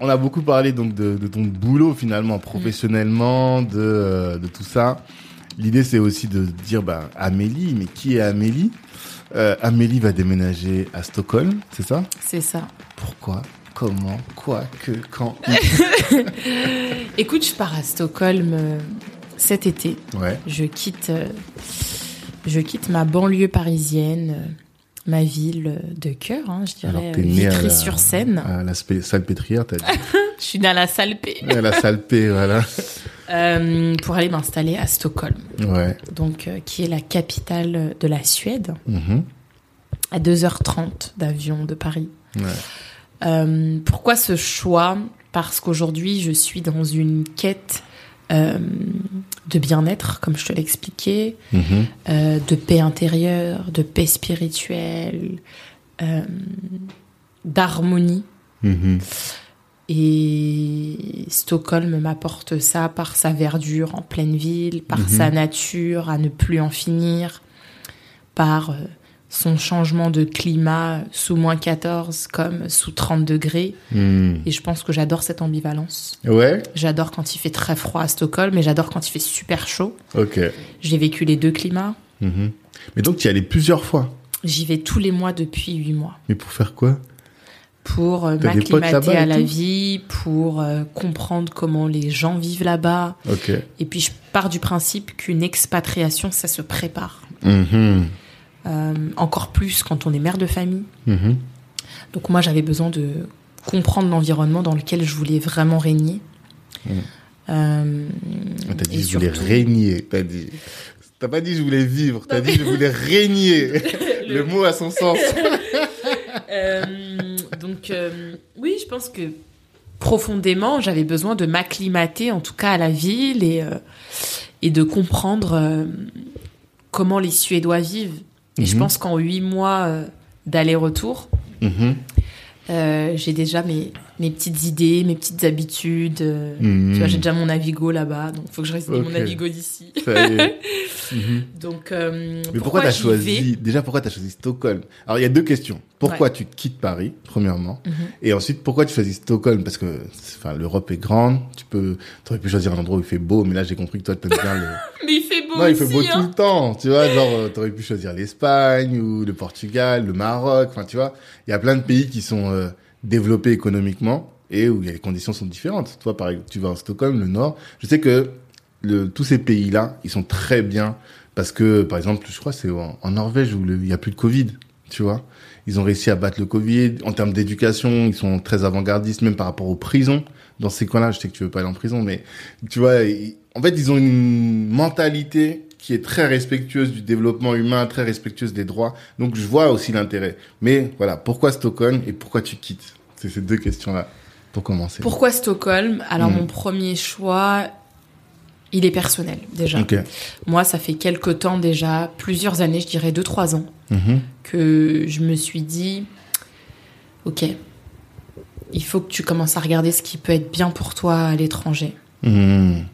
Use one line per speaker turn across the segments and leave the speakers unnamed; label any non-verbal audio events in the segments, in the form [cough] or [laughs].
on a beaucoup parlé donc de, de ton boulot finalement, professionnellement, de, euh, de tout ça. L'idée, c'est aussi de dire, bah, Amélie, mais qui est Amélie? Euh, Amélie va déménager à Stockholm, c'est ça?
C'est ça.
Pourquoi? Comment? Quoi Que? Quand? [laughs]
Écoute, je pars à Stockholm euh, cet été.
Ouais.
Je quitte, euh, je quitte ma banlieue parisienne, ma ville de cœur, hein, je dirais,
à la-
Vitry-sur-Seine.
À la spé- salpêtrière, t'as dit. [laughs]
Je suis dans la Salpé.
à la salpé, voilà.
Euh, pour aller m'installer à Stockholm,
Ouais.
donc euh, qui est la capitale de la Suède,
Mhm.
à 2h30 d'avion de Paris.
Ouais.
Euh, pourquoi ce choix? Parce qu'aujourd'hui, je suis dans une quête euh, de bien-être, comme je te l'expliquais,
Mhm.
euh, de paix intérieure, de paix spirituelle, euh, d'harmonie.
Mhm.
Et Stockholm m'apporte ça par sa verdure en pleine ville, par
Mhm.
sa nature à ne plus en finir, par son changement de climat sous moins 14 comme sous 30 degrés.
Mhm.
Et je pense que j'adore cette ambivalence.
Ouais.
J'adore quand il fait très froid à Stockholm, mais j'adore quand il fait super chaud.
Ok.
J'ai vécu les deux climats.
Mhm. Mais donc, tu y allais plusieurs fois.
J'y vais tous les mois depuis 8 mois.
Mais pour faire quoi?
Pour euh, m'acclimater à la vie, pour euh, comprendre comment les gens vivent là-bas.
Ok.
Et puis je pars du principe qu'une expatriation, ça se prépare.
Mhm.
Euh, encore plus quand on est mère de famille.
Mhm.
Donc moi, j'avais besoin de comprendre l'environnement dans lequel je voulais vraiment régner.
Mm.
Euh,
Ah, T'as dit je voulais
surtout-
régner. T'as dit. T'as pas dit je voulais vivre. T'as dit je voulais régner. [laughs] Le mot a son sens. [laughs]
Euh, donc euh, oui, je pense que profondément, j'avais besoin de m'acclimater, en tout cas à la ville, et, et de comprendre comment les Suédois vivent. Et je
Mhm.
pense qu'en huit mois euh, d'aller-retour,
Mhm.
euh, j'ai déjà mes, mes petites idées, mes petites habitudes. euh,
Mhm.
Tu vois, j'ai déjà mon Navigo là-bas, donc il faut que je résigne
Ok.
mon Navigo d'ici. [laughs]
Mhm.
Donc, euh,
Mais pourquoi t'as
j'y
choisi
vais
déjà pourquoi t'as choisi Stockholm? Alors il y a deux questions. Pourquoi
Ouais.
tu quittes Paris premièrement
Mhm.
et ensuite pourquoi tu choisis Stockholm? Parce que l'Europe est grande, tu peux t'aurais pu choisir un endroit où il fait beau mais là j'ai compris que toi t'aimes bien le [laughs]
Mais beau
Non, il
aussi,
fait beau tout
hein.
le temps, tu vois, genre euh, t'aurais pu choisir l'Espagne ou le Portugal, le Maroc, enfin tu vois, il y a plein de pays qui sont euh, développés économiquement et où les conditions sont différentes. Toi par exemple, tu vas à Stockholm, le Nord, je sais que le, tous ces pays-là, ils sont très bien parce que par exemple, je crois c'est en, en Norvège où il y a plus de Covid, tu vois. Ils ont réussi à battre le Covid. En termes d'éducation, ils sont très avant-gardistes, même par rapport aux prisons. Dans ces coins-là, je sais que tu veux pas aller en prison, mais tu vois, ils- en fait, ils ont une mentalité qui est très respectueuse du développement humain, très respectueuse des droits. Donc, je vois aussi l'intérêt. Mais voilà, pourquoi Stockholm et pourquoi tu quittes? C'est ces deux questions-là pour commencer.
Pourquoi Stockholm? Alors
Mm.
mon premier choix, il est personnel déjà. Moi, ça fait quelque temps déjà, plusieurs années, je dirais deux trois ans,
Mhm.
que je me suis dit, ok, il faut que tu commences à regarder ce qui peut être bien pour toi à l'étranger.
Mhm.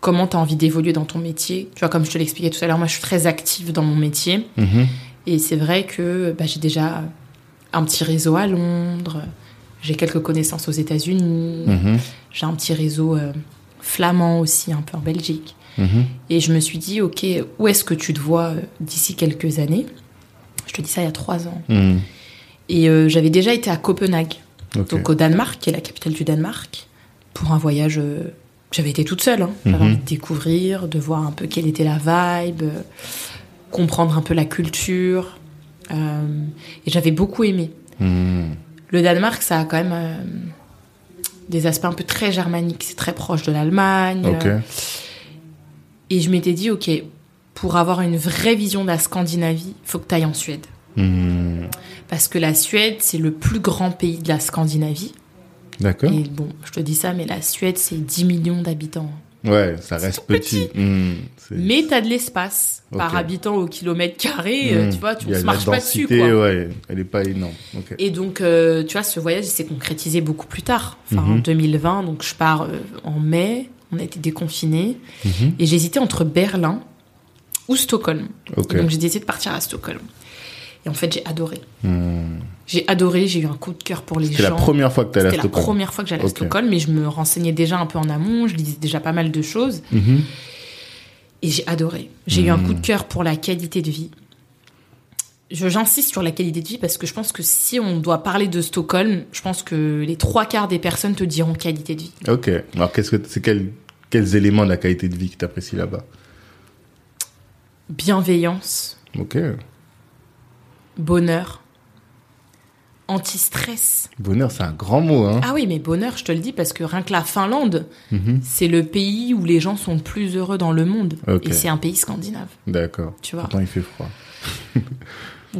Comment tu as envie d'évoluer dans ton métier Tu vois, comme je te l'expliquais tout à l'heure, moi, je suis très active dans mon métier.
Mhm.
Et c'est vrai que bah, j'ai déjà un petit réseau à Londres, j'ai quelques connaissances aux États-Unis,
Mhm.
j'ai un petit réseau euh, flamand aussi, un peu en Belgique.
Mhm.
Et je me suis dit, ok, où est-ce que tu te vois euh, d'ici quelques années? Je te dis ça il y a trois ans. Et euh, j'avais déjà été à Copenhague, donc au Danemark, qui est la capitale du Danemark, pour un voyage. euh, j'avais été toute seule. hein. J'avais
Mhm.
envie de découvrir, de voir un peu quelle était la vibe, euh, comprendre un peu la culture. Euh, et j'avais beaucoup aimé.
Mhm.
Le Danemark, ça a quand même euh, des aspects un peu très germaniques. C'est très proche de l'Allemagne. Et je m'étais dit, ok, pour avoir une vraie vision de la Scandinavie, il faut que tu ailles en Suède.
Mhm.
Parce que la Suède, c'est le plus grand pays de la Scandinavie.
D'accord.
Et bon, je te dis ça, mais la Suède, c'est 10 millions d'habitants.
Ouais, ça reste
petit.
petit. C'est-
Mais tu as de l'espace par habitant au kilomètre carré. euh,
Mhm.
Tu vois, tu ne marches pas dessus. Quoi.
ouais, elle est pas énorme.
Et donc, euh, tu vois, ce voyage, il s'est concrétisé beaucoup plus tard, enfin en
Mhm.
2020. Donc, je pars euh, en mai, on a été déconfinés.
Mhm.
Et j'hésitais entre Berlin ou Stockholm. Donc, j'ai décidé de partir à Stockholm. Et en fait, j'ai adoré.
Mhm.
J'ai adoré, j'ai eu un coup de cœur pour les gens.
C'était la première fois que tu allais à
C'était la
Stockholm.
première fois que j'allais à
Ok.
Stockholm, mais je me renseignais déjà un peu en amont, je lisais déjà pas mal de choses.
Mhm.
Et j'ai adoré. J'ai eu un coup de cœur pour la qualité de vie. J'insiste sur la qualité de vie parce que je pense que si on doit parler de Stockholm, je pense que les trois quarts des personnes te diront qualité de vie.
Ok. Alors, qu'est-ce que c'est quel- quels éléments de la qualité de vie que tu apprécies là-bas?
Bienveillance,
Ok.
bonheur, anti-stress.
Bonheur, c'est un grand mot, hein.
Ah oui, mais bonheur, je te le dis parce que rien que la Finlande,
Mhm.
c'est le pays où les gens sont le plus heureux dans le monde. Et c'est un pays scandinave,
D'accord.
tu vois.
Pourtant, il fait froid. [laughs]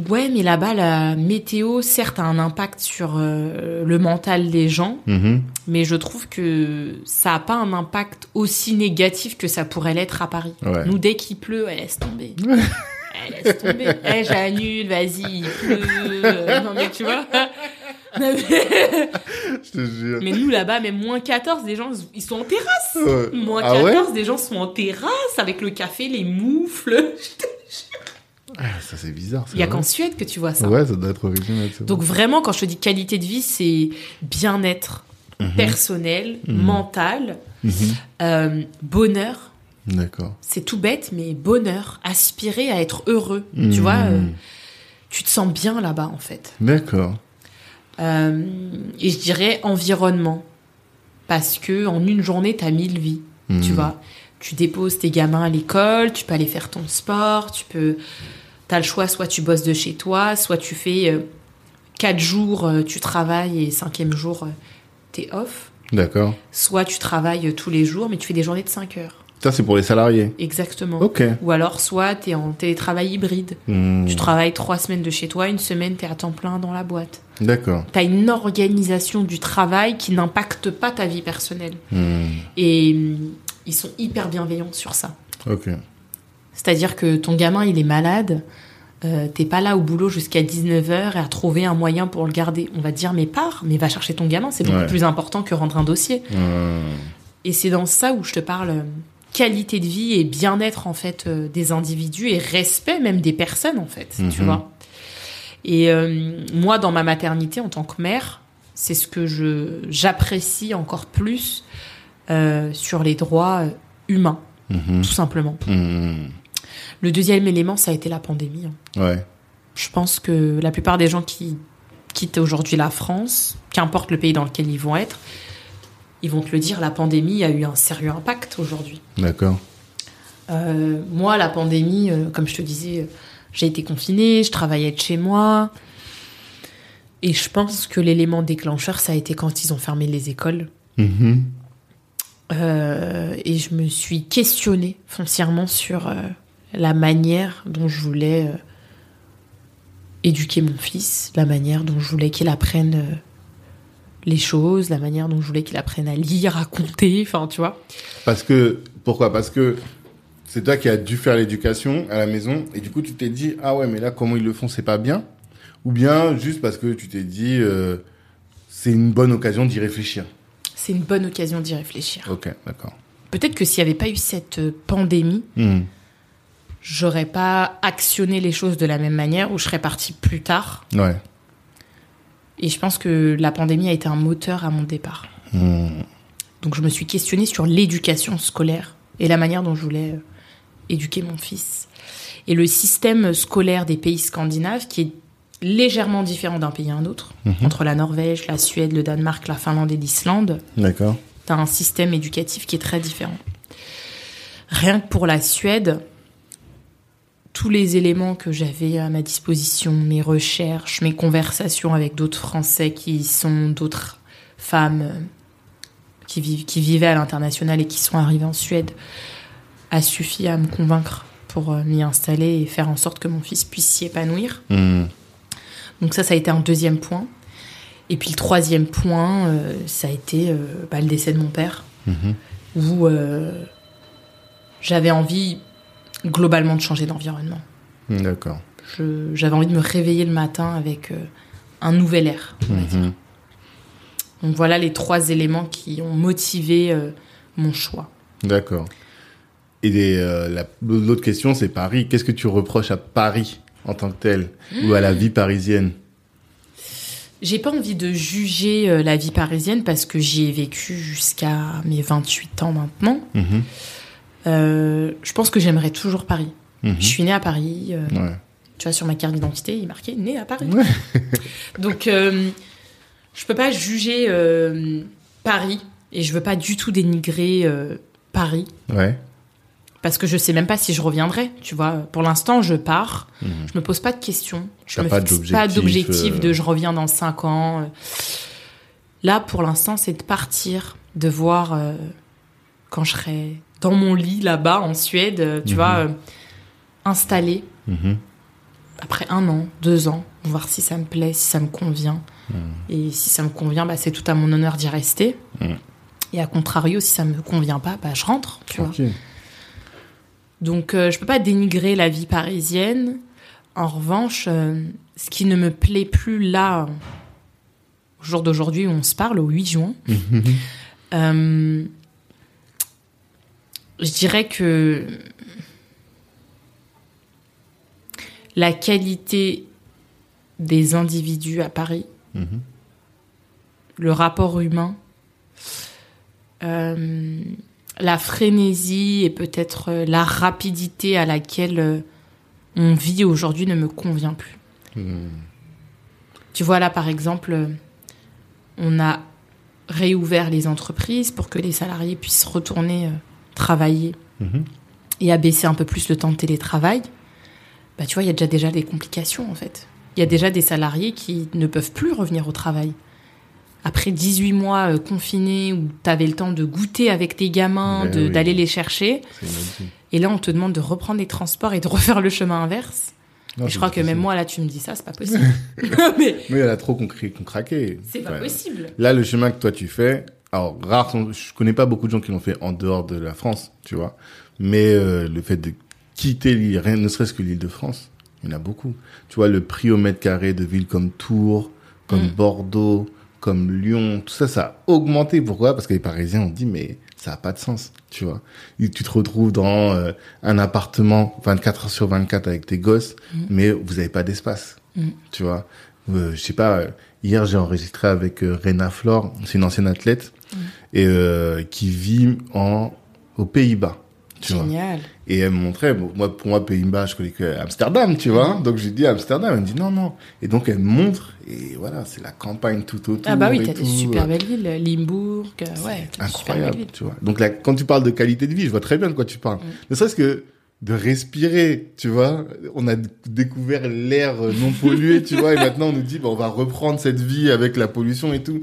Ouais, mais là-bas, la météo, certes, a un impact sur euh, le mental des gens,
Mhm.
mais je trouve que ça n'a pas un impact aussi négatif que ça pourrait l'être à Paris.
Ouais.
Nous, dès qu'il pleut, elle laisse tomber. [laughs] elle laisse tomber. Eh, j'annule, vas-y, il pleut. Non, mais tu vois. [laughs] Non, mais-
Je te jure.
mais nous, là-bas, même moins 14, les gens, ils sont en terrasse.
Ouais.
Moins
Ah ouais
14, des gens sont en terrasse avec le café, les moufles. [laughs]
Ah, ça, c'est bizarre.
Il y a
vrai.
qu'en Suède que tu vois ça.
Ouais, ça doit être original.
Donc vraiment, quand je te dis qualité de vie, c'est bien-être
Mhm.
personnel,
Mhm.
mental,
Mhm.
euh, bonheur.
D'accord.
C'est tout bête, mais bonheur, aspirer à être heureux. Tu vois, euh, tu te sens bien là-bas en fait.
D'accord.
Euh, et je dirais environnement, parce que en une journée, t'as mille vies. Tu
Mhm.
vois, tu déposes tes gamins à l'école, tu peux aller faire ton sport, tu peux. T'as le choix, soit tu bosses de chez toi, soit tu fais euh, quatre jours, euh, tu travailles et cinquième jour, t'es off.
D'accord.
Soit tu travailles tous les jours, mais tu fais des journées de 5 heures.
Ça, c'est pour les salariés.
Exactement.
Ok.
Ou alors, soit t'es en télétravail hybride.
Mhm.
Tu travailles trois semaines de chez toi, une semaine t'es à temps plein dans la boîte.
D'accord.
T'as une organisation du travail qui n'impacte pas ta vie personnelle.
Mhm.
Et hum, ils sont hyper bienveillants sur ça.
Ok.
C'est-à-dire que ton gamin, il est malade, euh, t'es pas là au boulot jusqu'à 19h et à trouver un moyen pour le garder. On va te dire, mais pars, mais va chercher ton gamin, c'est beaucoup
Ouais.
plus important que rendre un dossier. Et c'est dans ça où je te parle qualité de vie et bien-être en fait euh, des individus et respect même des personnes en fait, tu
Mhm.
vois. Et euh, moi, dans ma maternité en tant que mère, c'est ce que je j'apprécie encore plus euh, sur les droits humains,
Mhm.
tout simplement.
Mhm.
Le deuxième élément, ça a été la pandémie. hein.
Ouais.
Je pense que la plupart des gens qui quittent aujourd'hui la France, qu'importe le pays dans lequel ils vont être, ils vont te le dire, la pandémie a eu un sérieux impact aujourd'hui.
D'accord.
Euh, moi, la pandémie, euh, comme je te disais, euh, j'ai été confinée, je travaillais de chez moi. Et je pense que l'élément déclencheur, ça a été quand ils ont fermé les écoles.
Mhm.
Euh, et je me suis questionnée foncièrement sur la manière dont je voulais éduquer mon fils, la manière dont je voulais qu'il apprenne les choses, la manière dont je voulais qu'il apprenne à lire, à compter, enfin, tu vois.
Parce que, pourquoi? Parce que c'est toi qui as dû faire l'éducation à la maison et du coup tu t'es dit, ah ouais, mais là, comment ils le font, c'est pas bien? Ou bien juste parce que tu t'es dit, euh, c'est une bonne occasion d'y réfléchir?
C'est une bonne occasion d'y réfléchir.
Ok, d'accord.
Peut-être que s'il n'y avait pas eu cette euh, pandémie,
Mhm.
j'aurais pas actionné les choses de la même manière ou je serais partie plus tard.
Ouais.
Et je pense que la pandémie a été un moteur à mon départ.
Mhm.
Donc je me suis questionnée sur l'éducation scolaire et la manière dont je voulais euh, éduquer mon fils. Et le système scolaire des pays scandinaves, qui est légèrement différent d'un pays à un autre,
Mhm.
entre la Norvège, la Suède, le Danemark, la Finlande et l'Islande,
D'accord.
tu as un système éducatif qui est très différent. Rien que pour la Suède, tous les éléments que j'avais à ma disposition, mes recherches, mes conversations avec d'autres Français qui sont d'autres femmes euh, qui, vivent, qui vivaient à l'international et qui sont arrivées en Suède, a suffi à me convaincre pour euh, m'y installer et faire en sorte que mon fils puisse s'y épanouir.
Mhm.
Donc ça, ça a été un deuxième point. Et puis le troisième point, euh, ça a été euh, bah, le décès de mon père,
Mhm.
où euh, j'avais envie globalement de changer d'environnement.
Mhm. D'accord.
J'avais envie de me réveiller le matin avec euh, un nouvel air. on va dire.
Mhm.
Donc voilà les trois éléments qui ont motivé euh, mon choix.
D'accord. Et euh, la- l'autre question, c'est Paris. Qu'est-ce que tu reproches à Paris en tant que tel ou à la vie parisienne?
J'ai pas envie de juger euh, la vie parisienne parce que j'y ai vécu jusqu'à mes 28 ans maintenant.
Mhm.
Euh, je pense que j'aimerais toujours Paris.
Mhm.
Je suis née à Paris. euh,
Ouais.
Tu vois, sur ma carte d'identité, il est marqué née à Paris.
Ouais. [laughs]
Donc, euh, je peux pas juger euh, Paris et je veux pas du tout dénigrer Paris
Ouais.
parce que je sais même pas si je reviendrai. Tu vois, pour l'instant, je pars.
Mhm.
Je me pose pas de questions. Je me
pas
fixe pas
d'objectif,
de je reviens dans 5 ans. Là, pour l'instant, c'est de partir, de voir quand je serai dans mon lit là-bas en Suède, euh, tu
Mhm.
vois, euh, installé
Mhm.
après un an, deux ans, voir si ça me plaît, si ça me convient.
Mhm.
Et si ça me convient, bah, c'est tout à mon honneur d'y rester.
Mhm.
Et à contrario, si ça me convient pas, bah, je rentre, tu vois. Donc, euh, je peux pas dénigrer la vie parisienne. En revanche, euh, ce qui ne me plaît plus là, au jour d'aujourd'hui où on se parle, au 8 juin, euh, je dirais que la qualité des individus à Paris,
Mhm.
le rapport humain, euh, la frénésie et peut-être euh, la rapidité à laquelle euh, on vit aujourd'hui ne me convient plus.
Mhm.
Tu vois là par exemple, on a réouvert les entreprises pour que les salariés puissent retourner travailler
Mhm.
et abaisser un peu plus le temps de télétravail. Bah tu vois, il y a déjà déjà des complications en fait. Il y a déjà des salariés qui ne peuvent plus revenir au travail. Après 18 mois euh, confinés où tu avais le temps de goûter avec tes gamins,
Ben oui.
d'aller les chercher, et là on te demande de reprendre les transports et de [laughs] refaire le chemin inverse.
Non,
je crois que
possible.
même moi là tu me dis ça, c'est pas [laughs] possible. [laughs] Mais
en a trop qu'on cra- qu'on craqué.
c'est pas possible.
Là, le chemin que toi tu fais, alors rare, je connais pas beaucoup de gens qui l'ont fait en dehors de la France, tu vois. Mais euh, le fait de quitter l'île, rien, ne serait-ce que l'île de France, il y en a beaucoup. Tu vois, le prix au mètre carré de villes comme Tours, comme
Mm.
Bordeaux, comme Lyon, tout ça, ça a augmenté. Pourquoi? Parce que les Parisiens ont dit, mais ça a pas de sens, tu vois. Et tu te retrouves dans euh, un appartement 24 heures sur 24 avec tes gosses,
Mm.
mais vous avez pas d'espace,
Mm.
tu vois. Euh, je sais pas, euh, hier j'ai enregistré avec euh, Rena Flore, c'est une ancienne athlète,
Mm.
et euh, qui vit en aux Pays-Bas, tu vois.
Génial.
Et elle me montrait, moi, pour moi, Pays-Bas, je connais que Amsterdam, tu vois. Donc, j'ai dit Amsterdam. Elle me dit non, non. Et donc, elle me montre. Et voilà, c'est la campagne tout autour.
Ah bah oui,
et
t'as des super belles villes, Limbourg, euh, ouais,
Incroyable, tu vois. Donc, là, quand tu parles de qualité de vie, je vois très bien de quoi tu parles.
Mm.
Ne serait-ce que de respirer, tu vois. On a découvert l'air euh, non pollué, tu vois. Et maintenant, on nous dit, bah, on va reprendre cette vie avec la pollution et tout.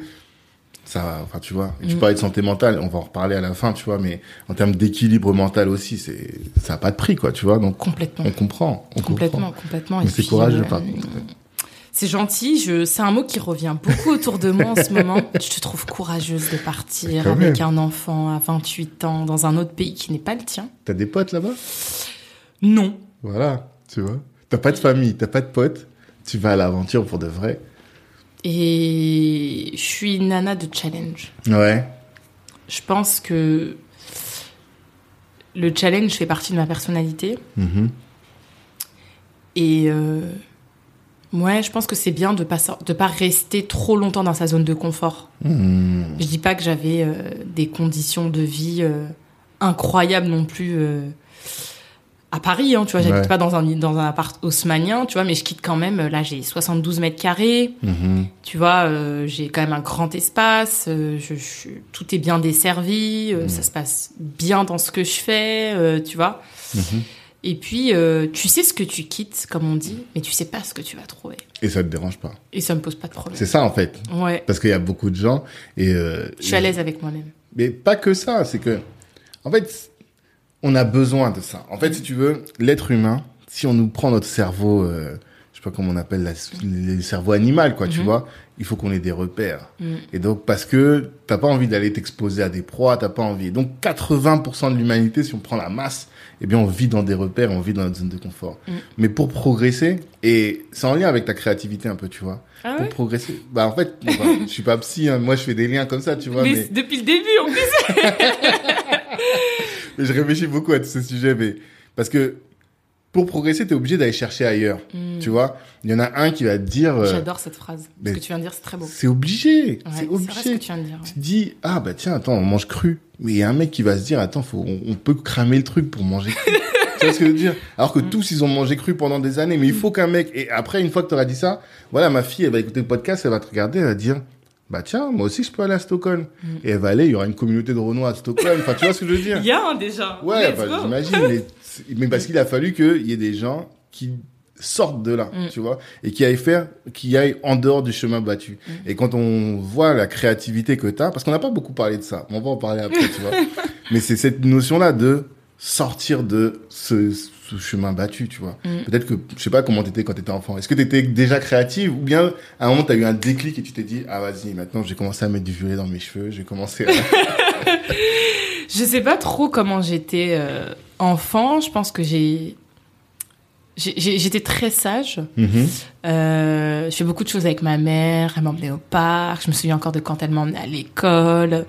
Ça, enfin, tu vois. Et tu
Mm.
parlais de santé mentale, on va en reparler à la fin, tu vois. Mais en termes d'équilibre mental aussi, c'est, ça a pas de prix, quoi, tu vois. Donc,
Complètement.
on comprend. On
Complètement,
comprend.
complètement.
Mais c'est courageux,
euh,
contre.
C'est gentil, je... c'est un mot qui revient beaucoup autour de moi en ce moment. [laughs] Je te trouve courageuse de partir avec un enfant à 28 ans dans un autre pays qui n'est pas le tien.
T'as des potes là-bas?
Non.
Voilà, tu vois. T'as pas de famille, t'as pas de potes. Tu vas à l'aventure pour de vrai.
Et je suis une nana de challenge.
Ouais.
Je pense que le challenge fait partie de ma personnalité.
Mhm.
Et euh, ouais, je pense que c'est bien de pas de pas rester trop longtemps dans sa zone de confort.
Mhm.
Je dis pas que j'avais euh, des conditions de vie euh, incroyables non plus euh, à Paris, hein, tu vois, j'habite
Ouais.
pas dans un dans un appart haussmanien, tu vois, mais je quitte quand même. Là, j'ai 72 mètres carrés,
Mhm.
tu vois, euh, j'ai quand même un grand espace, euh, je, je- tout est bien desservi, euh,
Mhm.
ça se passe bien dans ce que je fais, euh, tu vois.
Mhm.
Et puis, euh, tu sais ce que tu quittes, comme on dit, mais tu sais pas ce que tu vas trouver.
Et ça te dérange pas.
Et ça me pose pas de problème.
C'est ça en fait.
Ouais,
Parce qu'il y a beaucoup de gens et. euh,
je suis à l'aise avec moi-même.
Mais pas que ça, c'est que, en fait, on a besoin de ça. En fait, si tu veux, l'être humain, si on nous prend notre cerveau, euh, je sais pas comment on appelle la, le cerveau animal, quoi, tu
Mhm.
vois, il faut qu'on ait des repères.
Mm.
Et donc, parce que t'as pas envie d'aller t'exposer à des proies, t'as pas envie. Donc, 80% de l'humanité, si on prend la masse, eh bien, on vit dans des repères, on vit dans notre zone de confort.
Mm.
Mais pour progresser, et c'est en lien avec ta créativité un peu, tu vois.
Ah
pour progresser, bah, en fait, bah, je suis pas psy, hein, moi, je fais des liens comme ça, tu vois,
mais,
mais...
depuis le début, en plus. [laughs]
Je réfléchis beaucoup à tous ces sujets, mais parce que pour progresser, t'es obligé d'aller chercher ailleurs.
Mm.
Tu vois, il y en a un qui va te dire, euh,
J'adore cette phrase. Ce que tu viens de dire, c'est très beau.
c'est obligé,
Ouais,
c'est
c'est vrai ce
obligé.
que tu viens de dire.
Tu te dis, ah bah tiens, attends, on mange cru. Mais il y a un mec qui va se dire, attends, faut, on, on peut cramer le truc pour manger cru. [laughs] tu vois ce que je veux dire? Alors que
Mm.
tous, ils ont mangé cru pendant des années. Mais il faut qu'un mec... Et après, une fois que tu auras dit ça, voilà, ma fille, elle va écouter le podcast, elle va te regarder, elle va dire, bah tiens, moi aussi, je peux aller à Stockholm.
Mm.
Et elle va aller, il y aura une communauté de Renois à Stockholm. Enfin, tu vois ce que je veux dire [laughs]
Il y a un déjà.
Ouais, bah, j'imagine. Mais, mais parce qu'il a fallu qu'il y ait des gens qui sortent de là,
Mm.
tu vois, et qui aillent faire, qui aillent en dehors du chemin battu.
Mm.
Et quand on voit la créativité que t'as, parce qu'on n'a pas beaucoup parlé de ça, on va en parler après, tu vois. [laughs] Mais c'est cette notion-là de sortir de ce, ce chemin battu, tu vois.
Mm.
Peut-être que, je sais pas comment t'étais quand t'étais enfant. Est-ce que t'étais déjà créative ou bien à un moment t'as eu un déclic et tu t'es dit, ah vas-y, maintenant j'ai commencé à mettre du violet dans mes cheveux, j'ai commencé à... [laughs]
Je sais pas trop comment j'étais euh, enfant. Je pense que j'ai. J'étais très sage.
Mhm.
Euh, je fais beaucoup de choses avec ma mère. Elle m'emmenait au parc. Je me souviens encore de quand elle m'emmenait à l'école.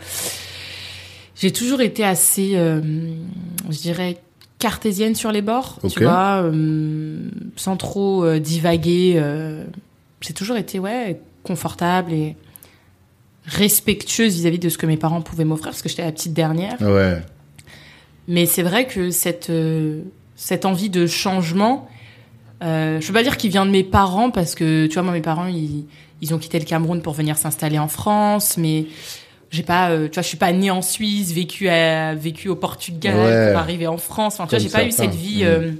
J'ai toujours été assez, euh, je dirais, cartésienne sur les bords, tu vois, euh, sans trop euh, divaguer. euh. J'ai toujours été, ouais, confortable et respectueuse vis-à-vis de ce que mes parents pouvaient m'offrir, parce que j'étais la petite dernière.
Ouais.
Mais c'est vrai que cette, euh, cette envie de changement, euh, je peux pas dire qu'il vient de mes parents parce que, tu vois, moi, mes parents, ils, ils ont quitté le Cameroun pour venir s'installer en France, mais j'ai pas, euh, tu vois, je suis pas née en Suisse, vécu à, vécu au Portugal, pour arriver en France. Enfin, tu vois, j'ai pas eu cette vie
Mhm.
euh,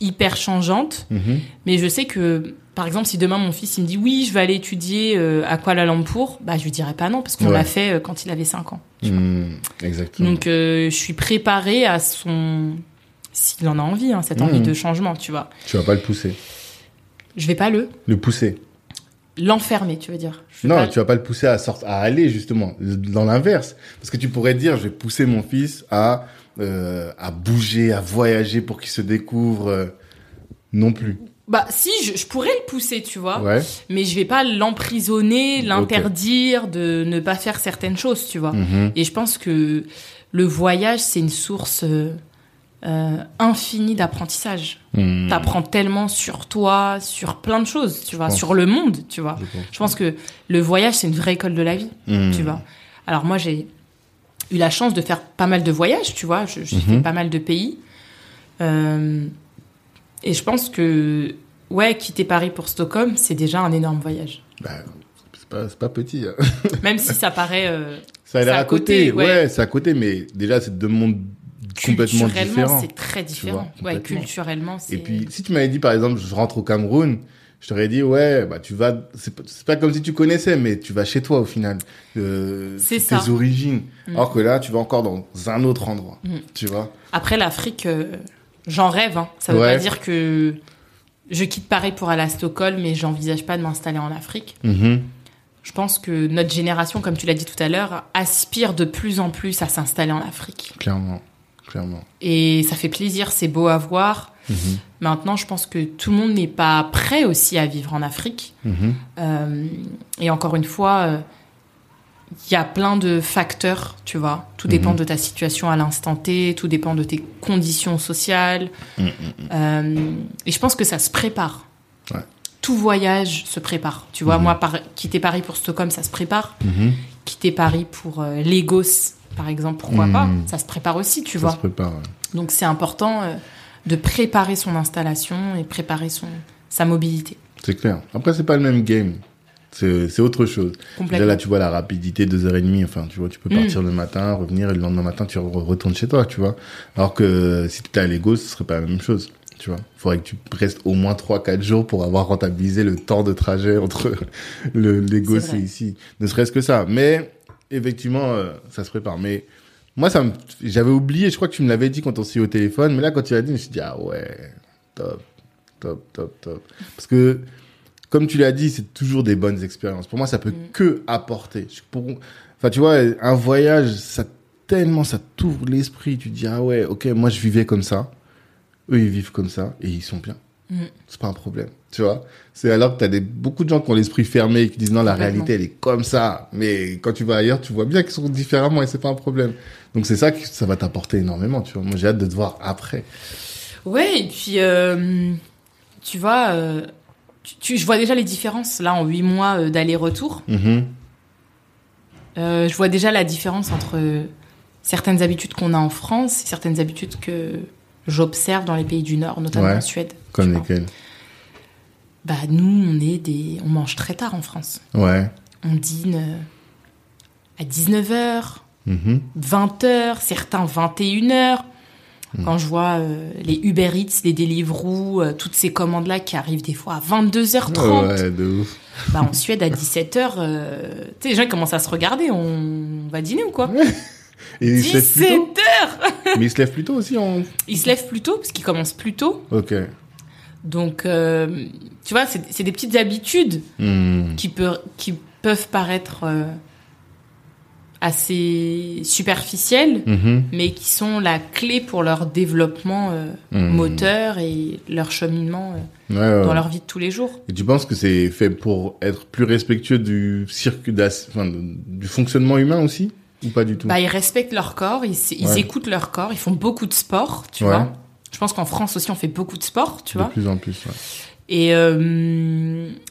hyper changeante.
Mhm.
Mais je sais que, par exemple, si demain mon fils il me dit oui, je vais aller étudier euh, à Kuala Lumpur, bah je lui dirais pas non parce qu'on
Ouais.
l'a fait euh, quand il avait 5 ans.
Mhm. Exactement.
Donc euh, je suis préparée à son s'il en a envie hein, cette envie de changement, tu vois.
Tu vas pas le pousser.
Je vais pas le
Le pousser.
L'enfermer, tu veux dire.
Non,
pas-
tu vas pas le pousser à sortir, à aller justement dans l'inverse, parce que tu pourrais dire, je vais pousser mon fils à euh, à bouger, à voyager pour qu'il se découvre. euh, non plus.
Bah si, je, je pourrais le pousser, tu vois.
Ouais.
Mais je vais pas l'emprisonner, l'interdire de ne pas faire certaines choses, tu vois.
Mhm.
Et je pense que le voyage, c'est une source euh, euh, infinie d'apprentissage.
Mhm.
T'apprends tellement sur toi, sur plein de choses, tu vois, sur le monde, tu vois.
Je pense.
Je pense que le voyage, c'est une vraie école de la vie,
Mhm.
tu vois. Alors moi, j'ai eu la chance de faire pas mal de voyages, tu vois. J'ai
Mhm.
fait pas mal de pays. Euh, et je pense que, ouais, quitter Paris pour Stockholm, c'est déjà un énorme voyage.
Bah, c'est pas, pas petit. hein.
Même si ça paraît... euh, [laughs]
Ça a l'air à
à
côté.
côté, ouais.
Ouais, c'est à côté, mais déjà, c'est deux mondes
culturellement, c'est très différent.
vois,
ouais, culturellement, c'est...
Et puis, si tu m'avais dit, par exemple, je rentre au Cameroun, je t'aurais dit, ouais, bah, tu vas, c'est pas, comme si tu connaissais, mais tu vas chez toi, au final. Euh,
C'est
tes
ça.
origines.
Mm.
Alors que là, tu vas encore dans un autre endroit.
Mm.
Tu vois?
Après, l'Afrique, euh, j'en rêve. Hein. Ça veut
Ouais.
pas dire que je quitte Paris pour aller à Stockholm, mais j'envisage pas de m'installer en Afrique.
Mhm.
Je pense que notre génération, comme tu l'as dit tout à l'heure, aspire de plus en plus à s'installer en Afrique.
Clairement. Clairement.
Et ça fait plaisir, c'est beau à voir.
Mhm.
Maintenant, je pense que tout le monde n'est pas prêt aussi à vivre en Afrique.
Mhm.
Euh, et encore une fois, euh, il y a plein de facteurs, tu vois. Tout dépend
Mhm.
de ta situation à l'instant T, tout dépend de tes conditions sociales. Euh, et je pense que ça se prépare.
Ouais.
Tout voyage se prépare. Tu vois, moi, par, quitter Paris pour Stockholm, ça se prépare. Quitter Paris pour Lagos, par exemple, pourquoi pas Ça se prépare aussi, tu
Ça
vois.
se prépare. ouais.
Donc c'est important euh, de préparer son installation et préparer son, sa mobilité.
C'est clair. Après, c'est pas le même game. C'est autre chose. Déjà, là, tu vois la rapidité, deux heures et demie. Enfin, tu vois, tu peux
Mm.
partir le matin, revenir, et le lendemain matin, tu re- retournes chez toi, tu vois. Alors que si tu étais à Lagos, ce serait pas la même chose, tu vois. Il faudrait que tu restes au moins trois, quatre jours pour avoir rentabilisé le temps de trajet entre [laughs] le
vrai.
et ici. Ne serait-ce que ça. Mais, effectivement, euh, ça se prépare. Mais, moi, ça me, j'avais oublié, je crois que tu me l'avais dit quand on s'est eu au téléphone, mais là, quand tu l'as dit, je me suis dit, ah ouais, top, top, top, top. Parce que, comme tu l'as dit, c'est toujours des bonnes expériences. Pour moi, ça peut
Mm.
que apporter. Je- Pour, enfin, tu vois, un voyage, ça tellement, ça t'ouvre l'esprit. Tu te dis, ah ouais, ok, moi, je vivais comme ça. Eux, ils vivent comme ça et ils sont bien.
Mm.
C'est pas un problème. Tu vois? C'est alors que t'as des, beaucoup de gens qui ont l'esprit fermé et qui disent non, la réalité, elle est comme ça. Mais quand tu vas ailleurs, tu vois bien qu'ils sont différemment et c'est pas un problème. Donc c'est ça que ça va t'apporter énormément, tu vois. Moi, j'ai hâte de te voir après.
Ouais, et puis, euh, tu vois, euh, tu, tu- je vois déjà les différences, là, en huit mois euh, d'aller-retour.
Mhm.
Euh, je vois déjà la différence entre certaines habitudes qu'on a en France et certaines habitudes que j'observe dans les pays du Nord, notamment
Ouais.
en Suède.
Comme
tu
lesquels
Bah, nous, on est des... On mange très tard en France.
Ouais.
On dîne euh, à 19h,
Mhm.
20h, certains 21h.
Hmm.
Quand je vois euh, les Uber Eats, les Deliveroo, euh, toutes ces commandes-là qui arrivent des fois à 22h30.
Ouais, de ouf.
Bah, en Suède, à 17h, euh, tu sais, les gens commencent à se regarder. On va dîner ou quoi?
Et ils se lèvent plus tôt?
17h
Mais ils se lèvent plus tôt aussi en...
Ils se lèvent plus tôt parce qu'ils commencent plus tôt.
Ok.
Donc, euh, tu vois, c'est des petites habitudes
Hmm.
qui, peut- qui peuvent paraître euh, assez superficielles,
Mhm.
mais qui sont la clé pour leur développement euh,
Mhm.
moteur et leur cheminement
Ouais, ouais.
dans leur vie de tous les jours.
Et tu penses que c'est fait pour être plus respectueux du circuit, enfin, du fonctionnement humain aussi Ou pas du tout?
Bah, ils respectent leur corps, ils, s- ils
Ouais.
écoutent leur corps, ils font beaucoup de sport, tu vois. Je pense qu'en France aussi, on fait beaucoup de sport, tu
De
vois.
plus en plus, ouais.
Et euh,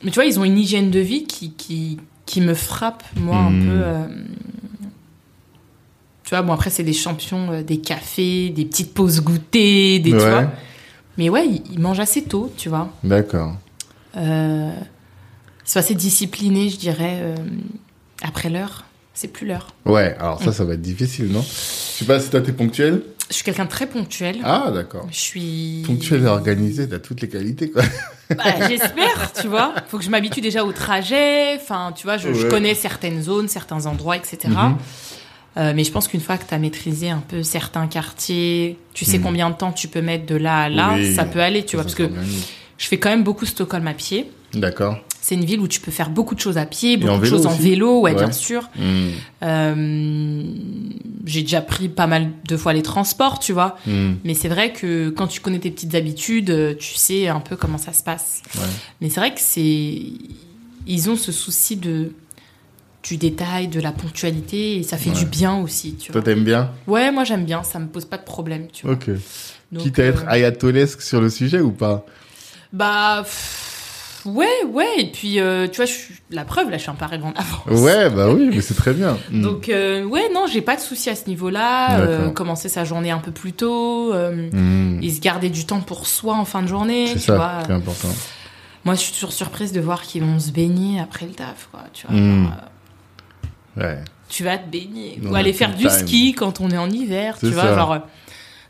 mais tu vois, ils ont une hygiène de vie qui qui, qui me frappe moi un
Mhm.
peu. euh, tu vois, bon après c'est des champions euh, des cafés, des petites pauses goûters, des tu
Ouais.
vois. Mais ouais, ils, ils mangent assez tôt, tu vois.
D'accord.
Ils sont assez disciplinés, je dirais. après l'heure, c'est plus l'heure.
Ouais, alors ça, ça va être difficile, non? Je sais pas si toi t'es ponctuel.
Je suis quelqu'un de très ponctuel.
Ah, d'accord.
Je suis
Ponctuel et organisé, t'as toutes les qualités, quoi.
Bah, J'espère, tu vois. Faut que je m'habitue déjà au trajet. Enfin, tu vois, je, connais certaines zones, certains endroits, etc.
Mhm.
Euh, mais je pense qu'une fois que tu as maîtrisé un peu certains quartiers, tu sais
Mhm.
combien de temps tu peux mettre de là à là,
Oui,
ça peut aller, tu vois. Parce que je fais quand même beaucoup Stockholm à pied.
D'accord.
C'est une ville où tu peux faire beaucoup de choses à pied, beaucoup de choses en vélo, ouais,
Ouais.
bien sûr.
Hmm.
Euh, J'ai déjà pris pas mal de fois les transports, tu vois.
Hmm.
Mais c'est vrai que quand tu connais tes petites habitudes, euh, tu sais un peu comment ça se passe.
Ouais.
Mais c'est vrai que c'est. Ils ont ce souci de du détail, de la ponctualité, et ça fait
Ouais.
du bien aussi, tu
Toi, t'aimes bien?
Ouais, moi j'aime bien, ça me pose pas de problème, tu vois.
Ok.
Donc,
Quitte à être
euh,
ayatollesque sur le sujet ou pas?
Bah. pff, ouais, ouais, et puis euh, tu vois, je suis... la preuve, là je suis un arrivée en avance.
Ouais, bah oui, mais c'est très bien. [laughs]
Donc, euh, ouais, non, j'ai pas de souci à ce niveau-là. Euh, commencer sa journée un peu plus tôt,
Hmm.
et se garder du temps pour soi en fin de journée,
C'est ça
vois.
qui est important.
Moi, je suis toujours surprise de voir qu'ils vont se baigner après le taf, quoi. Tu vois,
Mm.
genre,
Ouais.
tu vas te baigner. Ou aller faire du
time.
ski quand on est en hiver, tu
C'est
vois.
ça.
Genre,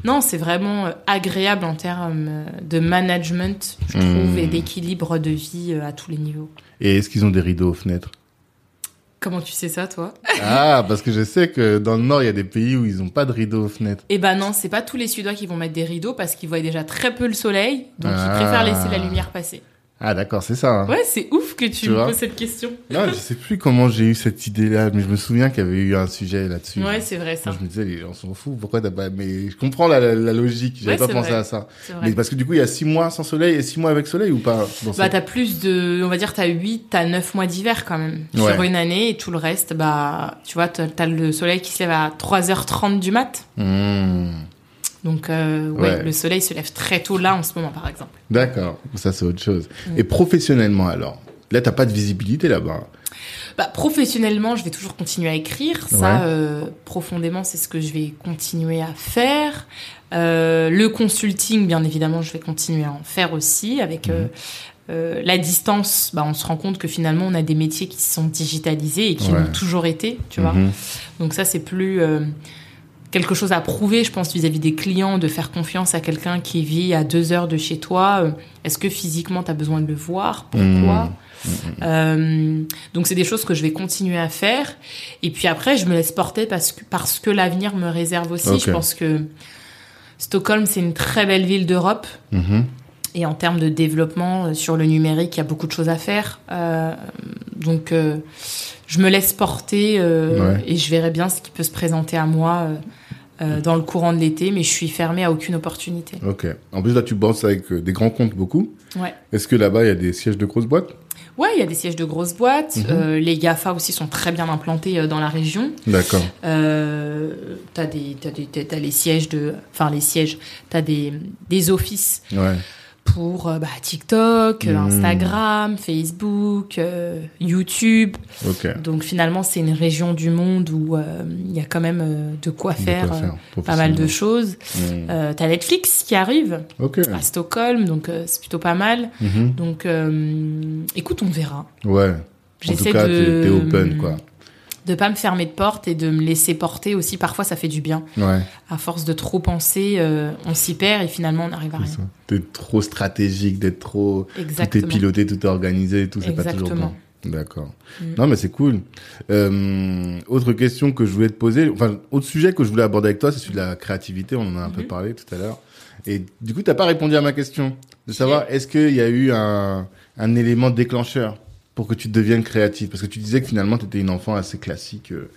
non, c'est vraiment euh, agréable en termes euh, de management, je trouve, et d'équilibre de vie euh, à tous les niveaux.
Et est-ce qu'ils ont des rideaux aux fenêtres?
Comment tu sais ça, toi?
Ah, parce que je sais que dans le Nord, il y a des pays où ils n'ont pas de rideaux aux fenêtres.
Eh ben non, c'est pas tous les Suédois qui vont mettre des rideaux parce qu'ils voient déjà très peu le soleil, donc
Ah.
ils préfèrent laisser la lumière passer.
Ah, d'accord, c'est ça. hein.
Ouais, c'est ouf que tu,
Tu
me poses cette question.
Non, je sais plus comment j'ai eu cette idée-là, mais je me souviens qu'il y avait eu un sujet là-dessus.
Ouais, c'est vrai ça.
Moi, je me disais, les gens s'en foutent, pourquoi t'as pas... Mais je comprends la, la, la logique, j'avais
Ouais,
pas pensé
vrai.
à ça. Mais parce que du coup, il y a six mois sans soleil et six mois avec soleil ou pas
Bah, t'as plus de, on va dire, t'as 8, t'as 9 mois d'hiver quand même.
Ouais.
Sur une année, et tout le reste, bah, tu vois, t'as le soleil qui se lève à 3h30 du mat.
Hmm.
Donc, euh, ouais,
Ouais.
le soleil se lève très tôt là, en ce moment, par exemple.
D'accord, ça c'est autre chose.
Mm.
Et professionnellement alors? Là, t'as pas de visibilité là-bas.
Bah, professionnellement, je vais toujours continuer à écrire. Ça,
Ouais.
euh, profondément, c'est ce que je vais continuer à faire. Euh, le consulting, bien évidemment, je vais continuer à en faire aussi. Avec euh, la distance, bah, on se rend compte que finalement, on a des métiers qui sont digitalisés et qui
Ouais.
l'ont toujours été, tu vois.
Mhm.
Donc ça, c'est plus euh, quelque chose à prouver, je pense, vis-à-vis des clients, de faire confiance à quelqu'un qui vit à deux heures de chez toi. Euh, Est-ce que physiquement, tu as besoin de le voir? Pourquoi?
Mmh.
Euh, Donc c'est des choses que je vais continuer à faire. Et puis après, je me laisse porter parce que, parce que l'avenir me réserve aussi. Je pense que Stockholm, c'est une très belle ville d'Europe. Et en termes de développement euh, sur le numérique, il y a beaucoup de choses à faire. Euh, donc, euh, je me laisse porter euh,
Ouais.
et je verrai bien ce qui peut se présenter à moi dans le courant de l'été, mais je suis fermée à aucune opportunité.
Ok. En plus, là, tu bosses avec des grands comptes beaucoup.
Ouais.
Est-ce que là-bas, il y a des sièges de grosses boîtes?
Ouais, il y a des sièges de grosses boîtes.
Mhm.
Euh, les GAFA aussi sont très bien implantés euh, dans la région.
D'accord.
Euh, t'as des, t'as des, t'as les sièges de, enfin les sièges, t'as des, des offices
Ouais.
Pour euh, bah, TikTok, euh,
Mhm.
Instagram, Facebook, euh, YouTube. Donc finalement, c'est une région du monde où euh, il y a quand même euh, de quoi
De
faire,
quoi faire,
pas mal de choses.
Mm.
Euh, t'as Netflix qui arrive
Ok.
à Stockholm, donc c'est plutôt pas mal.
Mhm.
Donc écoute, on verra.
Ouais. En
J'essaie
tout cas,
de-
t'es open, quoi.
De pas me fermer de porte et de me laisser porter aussi. Parfois, ça fait du bien.
Ouais.
À force de trop penser, euh, on s'y perd et finalement, on n'arrive à rien.
D'être trop stratégique, d'être trop. Tout est piloté, tout est organisé et tout, c'est pas toujours bon. D'accord.
Mm.
Non, mais c'est cool. Euh, autre question que je voulais te poser, enfin, autre sujet que je voulais aborder avec toi, c'est celui de la créativité. On en a un peu
Mhm.
parlé tout à l'heure. Et du coup, t'as pas répondu à ma question de savoir est-ce qu'il y a eu un, un élément déclencheur pour que tu deviennes créatif Parce que tu disais que finalement, tu étais une enfant assez classique, euh,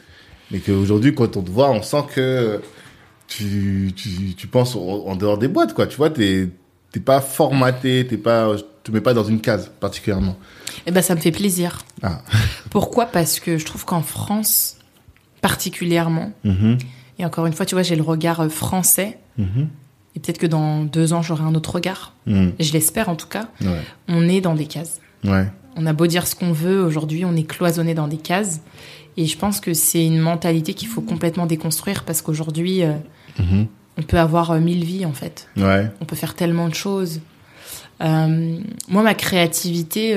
mais qu'aujourd'hui, quand on te voit, on sent que tu, tu, tu penses en, dehors des boîtes, quoi. Tu vois, t'es t'es pas formaté, t'es pas, te mets pas dans une case particulièrement.
Eh ben, ça me fait plaisir.
Ah. [laughs]
Pourquoi? Parce que je trouve qu'en France, particulièrement,
Mhm.
et encore une fois, tu vois, j'ai le regard euh, français,
Mhm.
et peut-être que dans deux ans, j'aurai un autre regard.
Mhm.
Je l'espère en tout cas.
Ouais.
On est dans des cases.
Ouais.
On a beau dire ce qu'on veut, aujourd'hui, on est cloisonné dans des cases. Et je pense que c'est une mentalité qu'il faut complètement déconstruire parce qu'aujourd'hui, euh,
Mhm.
on peut avoir euh, mille vies en fait.
Ouais.
On peut faire tellement de choses. Euh, moi, ma créativité,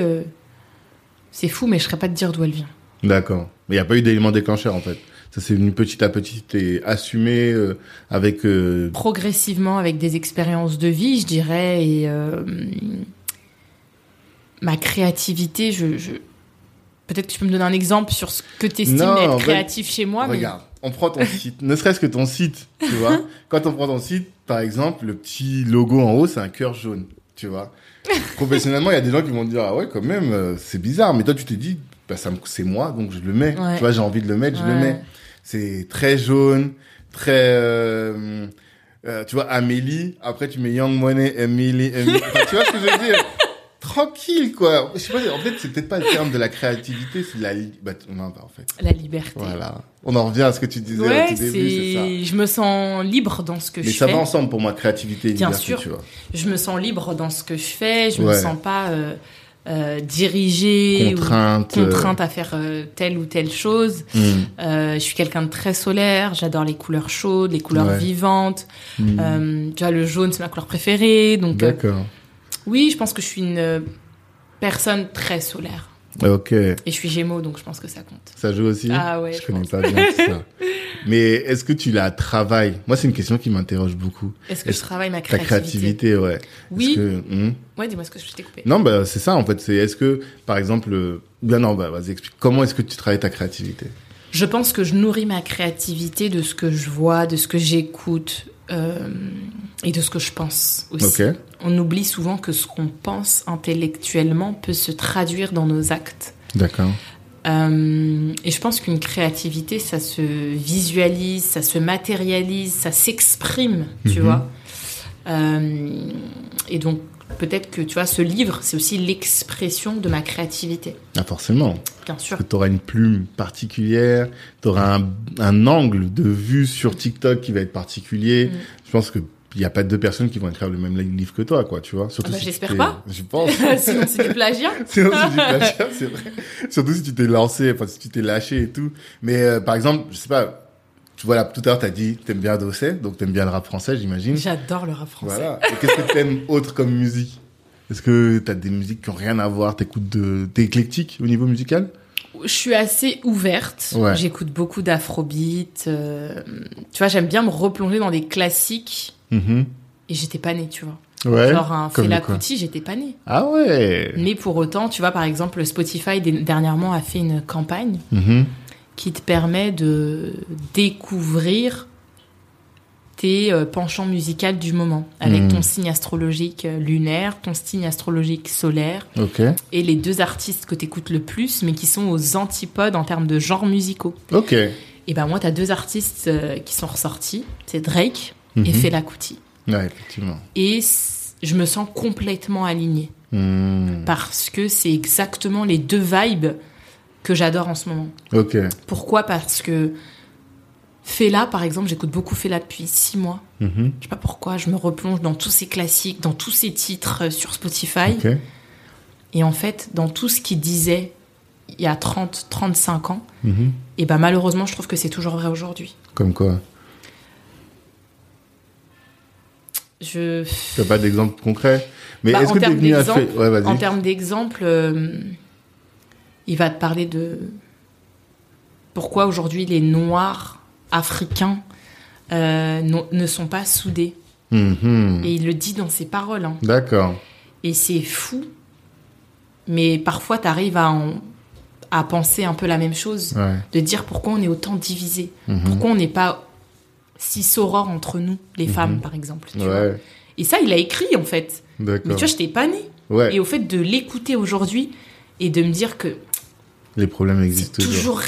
c'est fou, mais je ne saurais pas te dire d'où elle vient.
D'accord. Mais il n'y a pas eu d'élément déclencheur, en fait. Ça s'est venu petit à petit et assumé avec...
Progressivement, avec des expériences de vie, je dirais, et ma créativité, je, je- peut-être que tu peux me donner un exemple sur ce que tu estimes
Non,
être créatif chez moi. mais-
Regarde, on prend ton site, ne serait-ce que ton site, tu vois. [laughs] Quand on prend ton site, par exemple, le petit logo en haut, c'est un cœur jaune, tu vois. Professionnellement, il y a des gens qui vont te dire, ah ouais, quand même, euh, c'est bizarre. Mais toi, tu t'es dit, bah, ça c'est moi, donc je le mets.
Ouais.
Tu vois, j'ai envie de le mettre, je le mets. C'est très jaune, très... euh, euh, tu vois, Amélie. Après, tu mets Young Money, Emily, Emily. Enfin, tu vois ce que je veux dire? Tranquille, quoi. Je sais pas, en fait, c'est peut-être pas le terme de la créativité, c'est de la... li- Bah, non, bah, en fait.
La liberté.
Voilà. On en revient à ce que tu disais
Ouais,
au tout début, c'est ça.
Je me sens libre dans ce que
Mais
je
ça
fais.
va ensemble pour moi, créativité et
Bien
liberté,
sûr.
tu vois.
Je me sens libre dans ce que je fais. Je me
Ouais.
sens pas euh, euh, dirigée
Contrainte.
ou contrainte à faire euh, telle ou telle chose.
euh, hmm,
Euh, je suis quelqu'un de très solaire. J'adore les couleurs chaudes, les couleurs
Ouais.
vivantes.
hmm.
Euh, tu vois, le jaune, c'est ma couleur préférée. Donc, euh,
D'accord.
Oui, je pense que je suis une euh, personne très solaire.
Ok.
Et je suis gémeaux, donc je pense que ça compte.
Ça joue aussi?
Ah ouais,
Je
je
connais
pense.
pas bien tout ça. [laughs] Mais est-ce que tu la travailles? Moi, c'est une question qui m'interroge beaucoup.
Est-ce que
Est-ce-
je travaille ma
Ta
créativité,
créativité, ouais.
Oui.
Que, hmm?
Ouais, dis-moi ce que je t'ai coupé.
Non, bah, c'est ça, en fait. C'est, est-ce que, par exemple, euh, bien non, bah, vas-y, explique. Comment est-ce que tu travailles ta créativité?
Je pense que je nourris ma créativité de ce que je vois, de ce que j'écoute euh, et de ce que je pense aussi. On oublie souvent que ce qu'on pense intellectuellement peut se traduire dans nos actes.
D'accord.
Euh, et je pense qu'une créativité, ça se visualise, ça se matérialise, ça s'exprime, tu
Mhm.
vois. Euh, et donc, peut-être que, tu vois, ce livre, c'est aussi l'expression de ma créativité,
Ah, forcément.
bien sûr.
tu auras une plume particulière, tu auras un, un angle de vue sur TikTok qui va être particulier.
Mm.
Je pense que il y a pas deux personnes qui vont écrire le même livre que toi, quoi, tu vois. Surtout
Ah bah,
si
j'espère pas. [laughs]
Je pense. [laughs]
Sinon, c'est du plagiat.
Sinon, c'est du plagiat, c'est vrai. Surtout si tu t'es lancé, enfin, si tu t'es lâché et tout. Mais, euh, par exemple, je sais pas, tu vois, là, tout à l'heure, t'as dit, t'aimes bien Dosset, donc t'aimes bien le rap français, j'imagine.
J'adore le rap français.
Voilà. Et qu'est-ce que t'aimes autre comme musique? Est-ce que t'as des musiques qui ont rien à voir, t'écoutes de, t'es éclectique au niveau musical?
Je suis assez ouverte.
Ouais.
J'écoute beaucoup d'afrobeat. euh, tu vois, j'aime bien me replonger dans des classiques.
Mhm.
Et j'étais pas née, tu vois.
Ouais.
Genre un
Comme
Fela Kuti, j'étais pas née.
Ah ouais.
Mais pour autant, tu vois, par exemple, Spotify dernièrement a fait une campagne
Mhm.
Qui te permet de découvrir tes euh, penchants musicaux du moment, avec
Mhm.
ton signe astrologique euh, lunaire, ton signe astrologique solaire, et les deux artistes que tu écoutes le plus, mais qui sont aux antipodes en termes de genres musicaux.
Ok.
Et ben moi, t'as deux artistes euh, qui sont ressortis, c'est Drake et
Mhm.
Fela Kuti.
Ouais, effectivement.
Et je me sens complètement alignée
Hmm.
parce que c'est exactement les deux vibes que j'adore en ce moment.
Ok.
Pourquoi? Parce que Fela, par exemple, j'écoute beaucoup Fela depuis six mois.
Mhm.
Je sais pas pourquoi, je me replonge dans tous ces classiques, dans tous ces titres euh, sur Spotify. Et en fait, dans tout ce qu'il disait il y a 30, 35 ans,
Mhm.
et ben malheureusement, je trouve que c'est toujours vrai aujourd'hui.
Comme quoi?
Je...
Tu n'as pas d'exemple concret? Mais
Bah,
est-ce
en
que tu es
termes
venu à
d'exemple-
fait Ouais.
En termes d'exemple, euh, il va te parler de pourquoi aujourd'hui les Noirs africains euh, no- ne sont pas soudés.
Mhm.
Et il le dit dans ses paroles. hein.
D'accord.
Et c'est fou. Mais parfois, tu arrives à, en- à penser un peu la même chose.
Ouais.
De dire pourquoi on est autant divisés.
Mhm.
Pourquoi on n'est pas si sorores entre nous, les femmes, par exemple. tu vois.
Ouais.
Et ça, il a écrit, en fait. Mais tu vois, je t'ai pas née.
Ouais.
Et au fait de l'écouter aujourd'hui et de me dire que
Les problèmes existent toujours.
toujours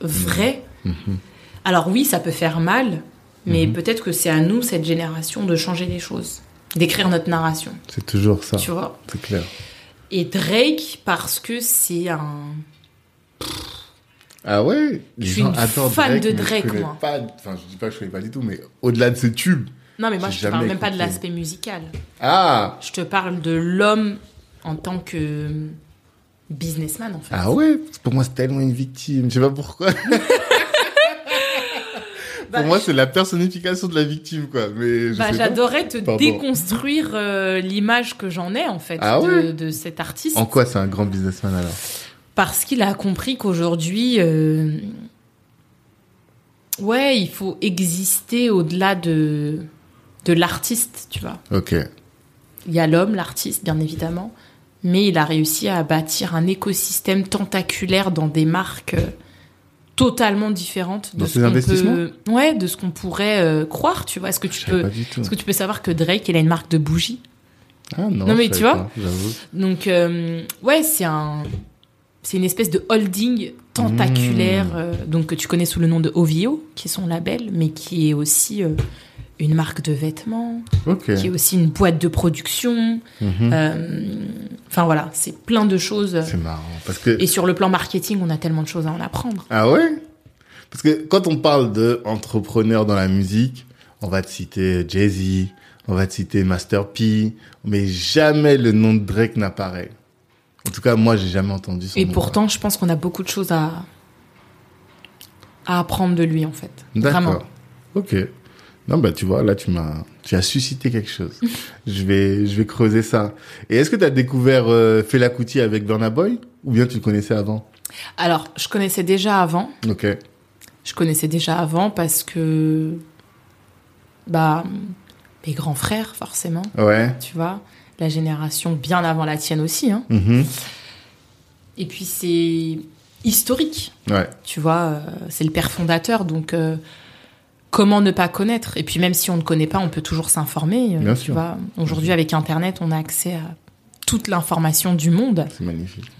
vrai.
Mhm.
Alors oui, ça peut faire mal, mais
Mhm.
peut-être que c'est à nous, cette génération, de changer les choses, d'écrire notre narration,
C'est toujours ça.
tu vois?
C'est clair.
Et Drake, parce que c'est un...
Ah ouais? Les
Je suis
gens
une
adorent
fan de
je
Drake, moi.
Pas... Enfin, je dis pas que je connais pas du tout, mais au-delà de ce tube.
Non, mais moi, je te parle même pas de l'aspect musical.
Ah
Je te parle de l'homme en tant que businessman, en fait.
Ah ouais Pour moi, c'est tellement une victime. Je sais pas pourquoi.
Bah, [laughs]
Pour moi, c'est la personnification de la victime, quoi. Mais
Bah, j'adorais te
Pardon.
déconstruire euh, l'image que j'en ai en fait
Ah
de,
ouais
de cet artiste
En quoi c'est un grand businessman alors?
Parce qu'il a compris qu'aujourd'hui euh, ouais il faut exister au-delà de de l'artiste tu vois
Ok.
il y a l'homme l'artiste bien évidemment mais il a réussi à bâtir un écosystème tentaculaire dans des marques euh, totalement différentes de
Dans
ce
ses
qu'on peut ouais de ce qu'on pourrait euh, croire tu vois est-ce que tu peux est-ce que tu peux savoir que Drake il a une marque de bougies?
Ah non,
Non, mais tu vois
pas.
Donc, euh, ouais, c'est un. C'est une espèce de holding tentaculaire,
Mmh.
euh, donc que tu connais sous le nom de OVO, qui est son label, mais qui est aussi une marque de vêtements, qui est aussi une boîte de production.
Mhm.
euh, Enfin voilà, c'est plein de choses.
C'est marrant. Parce que.
Et sur le plan marketing, on a tellement de choses à en apprendre.
Ah ouais? Parce que quand on parle d'entrepreneurs dans la musique, on va te citer Jay-Z, on va te citer Master P, mais jamais le nom de Drake n'apparaît. En tout cas, moi, j'ai jamais entendu son
Et
nom.
pourtant, je pense qu'on a beaucoup de choses à à apprendre de lui en fait.
D'accord. Ok. Non, bah, tu vois, là, tu m'as, tu as suscité quelque chose. [laughs] je vais, je vais creuser ça. Et est-ce que tu as découvert euh, Fela Kuti avec Burna Boy? Ou bien tu le connaissais avant?
Alors, je connaissais déjà avant.
Ok.
Je connaissais déjà avant parce que bah mes grands frères forcément,
Ouais.
tu vois, la génération bien avant la tienne aussi hein.
Mhm.
Et puis c'est historique,
Ouais.
tu vois, euh, c'est le père fondateur donc euh, comment ne pas connaître Et puis même si on ne connaît pas, on peut toujours s'informer, euh,
Bien
tu
sûr.
vois. Aujourd'hui avec internet, on a accès à toute l'information du monde.
C'est magnifique.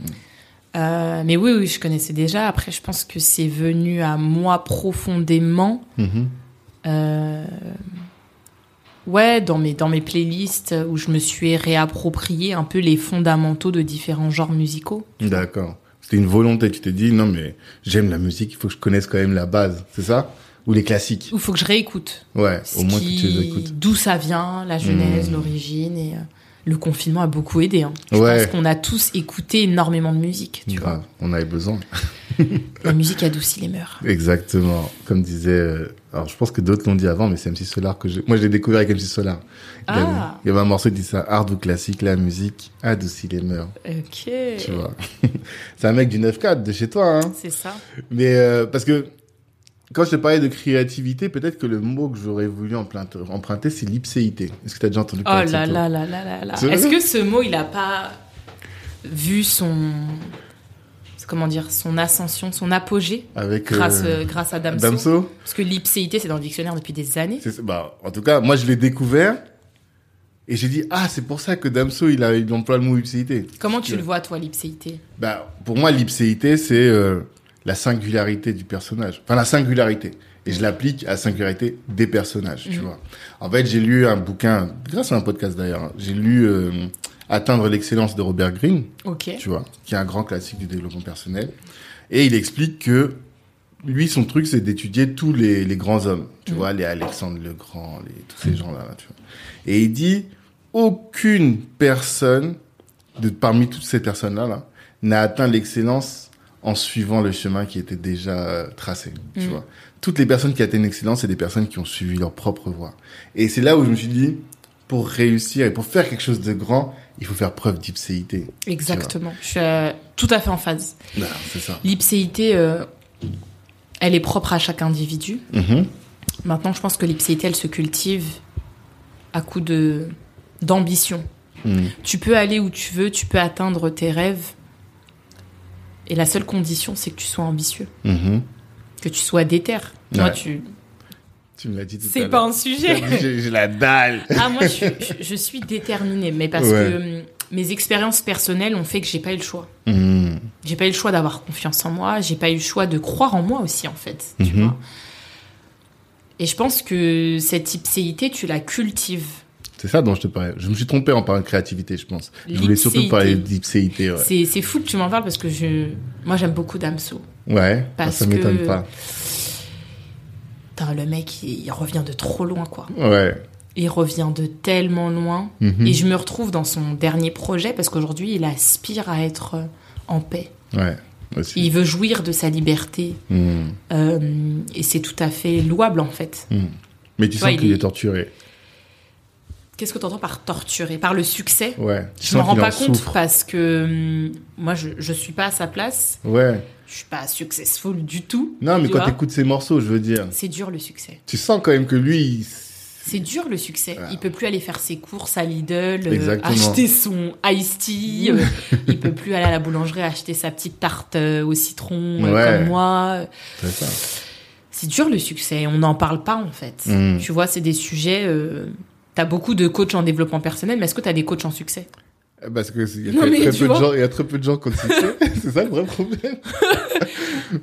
Euh, mais oui, oui, je connaissais déjà. Après, je pense que c'est venu à moi profondément
Mhm.
Euh, ouais, dans mes, dans mes playlists où je me suis réapproprié un peu les fondamentaux de différents genres musicaux.
D'accord. C'était une volonté. Tu t'es dit, non, mais j'aime la musique, il faut que je connaisse quand même la base. C'est ça? Ou les classiques?
Il faut que je réécoute.
Ouais.
ce
Au moins que tu les écoutes.
D'où ça vient, la genèse,
Hmm.
l'origine. Et euh, le confinement a beaucoup aidé. hein. Je
Ouais.
pense qu'on a tous écouté énormément de musique. Tu
Grave. On avait besoin.
vois. [laughs] La musique adoucit les mœurs.
Exactement. Comme disait, euh, alors je pense que d'autres l'ont dit avant, mais c'est MC Solar que j'ai, moi je l'ai découvert avec MC Solar. Il, avait,
Ah.
il y avait un morceau qui dit ça, art ou classique, la musique adoucit les mœurs.
Ok.
Tu vois. [laughs] c'est un mec du 9-4 de chez toi, hein.
C'est ça.
Mais, euh, parce que, quand je te parlais de créativité, peut-être que le mot que j'aurais voulu emprunter, emprunter c'est l'ipséité. Est-ce que tu as déjà entendu
Oh
parler de
là
ça, toi
là là là là là.
C'est
Est-ce que ce mot, il a pas vu son. Comment dire Son ascension, son apogée
Avec,
grâce,
euh,
euh, grâce à Damso.
Damso?
Parce que l'ipséité, c'est dans le dictionnaire depuis des années.
Bah, en tout cas, moi, je l'ai découvert. Et j'ai dit, ah, c'est pour ça que Damso, il, a, il emploie le mot ipséité.
Comment tu
que-
le vois, toi, l'ipséité?
Bah, pour moi, l'ipséité, c'est euh, la singularité du personnage. Enfin, la singularité. Et je l'applique à la singularité des personnages, tu
Mhm.
vois. En fait, j'ai lu un bouquin, grâce à un podcast d'ailleurs, hein, j'ai lu euh, Atteindre l'excellence de Robert Greene, tu vois, qui est un grand classique du développement personnel. Et il explique que lui, son truc, c'est d'étudier tous les, les grands hommes, tu
Mhm.
vois, les Alexandre le Grand, les, tous ces gens-là, là, tu vois. Et il dit, aucune personne, de, parmi toutes ces personnes-là, là, n'a atteint l'excellence en suivant le chemin qui était déjà euh, tracé, tu
Mhm.
vois. Toutes les personnes qui atteignent l'excellence, c'est des personnes qui ont suivi leur propre voie. Et c'est là où je me suis dit, pour réussir et pour faire quelque chose de grand, il faut faire preuve d'ipséité.
Exactement. Je suis euh, tout à fait en phase.
C'est ça.
L'ipséité, euh, elle est propre à chaque individu.
Mhm.
Maintenant, je pense que l'ipséité, elle se cultive à coup de d'ambition.
Mhm.
Tu peux aller où tu veux, tu peux atteindre tes rêves. Et la seule condition, c'est que tu sois ambitieux,
Mhm.
que tu sois déter. Moi, tu.
Tu me l'as dit tout à
C'est pas un sujet.
J'ai la dalle. [laughs]
Ah, moi, je, suis- je- je suis déterminée, mais parce
Ouais.
que hum, mes expériences personnelles ont fait que j'ai pas eu le choix.
Mhm.
J'ai pas eu le choix d'avoir confiance en moi, j'ai pas eu le choix de croire en moi aussi, en fait. Tu
Mhm.
vois Et je pense que cette ipséité, tu la cultives.
C'est ça dont je te parlais. Je me suis trompé en parlant de créativité, je pense. Je voulais surtout parler d'ipséité, ouais.
C'est c'est fou que tu m'en parles parce que je, moi, j'aime beaucoup Damso.
Ouais,
Parce
ça m'étonne
que-
pas.
Putain, le mec, il, revient de trop loin, quoi.
Ouais.
Il revient de tellement loin.
Mhm.
Et je me retrouve dans son dernier projet parce qu'aujourd'hui, il aspire à être euh, en paix.
Ouais, aussi.
Il veut jouir de sa liberté.
Mhm.
Euh, et c'est tout à fait louable, en fait.
Mhm. Mais tu
Tu vois,
sens qu'il
il-
est torturé.
Qu'est-ce que tu entends par torturer Par le succès
Ouais.
Je m'en rends pas compte
souffre.
parce que hum, moi, je, je suis pas à sa place.
Ouais.
Je suis pas successful du tout.
Non, mais
tu
quand
vois.
t'écoutes ses morceaux, je veux dire,
C'est dur le succès.
tu sens quand même que lui, il-
C'est dur le succès.
Voilà.
Il peut plus aller faire ses courses à Lidl, euh,
Exactement.
acheter son iced tea. euh, [laughs] il peut plus aller à la boulangerie acheter sa petite tarte euh, au citron euh,
Ouais.
comme moi.
c'est ça.
C'est dur le succès. On n'en parle pas en fait.
Mm.
Tu vois, c'est des sujets. Euh, T'as beaucoup de coachs en développement personnel, mais est-ce que t'as des coachs en succès?
Parce que il y y a très peu de gens qui ont succès. [laughs] [laughs] c'est ça le vrai problème. [laughs]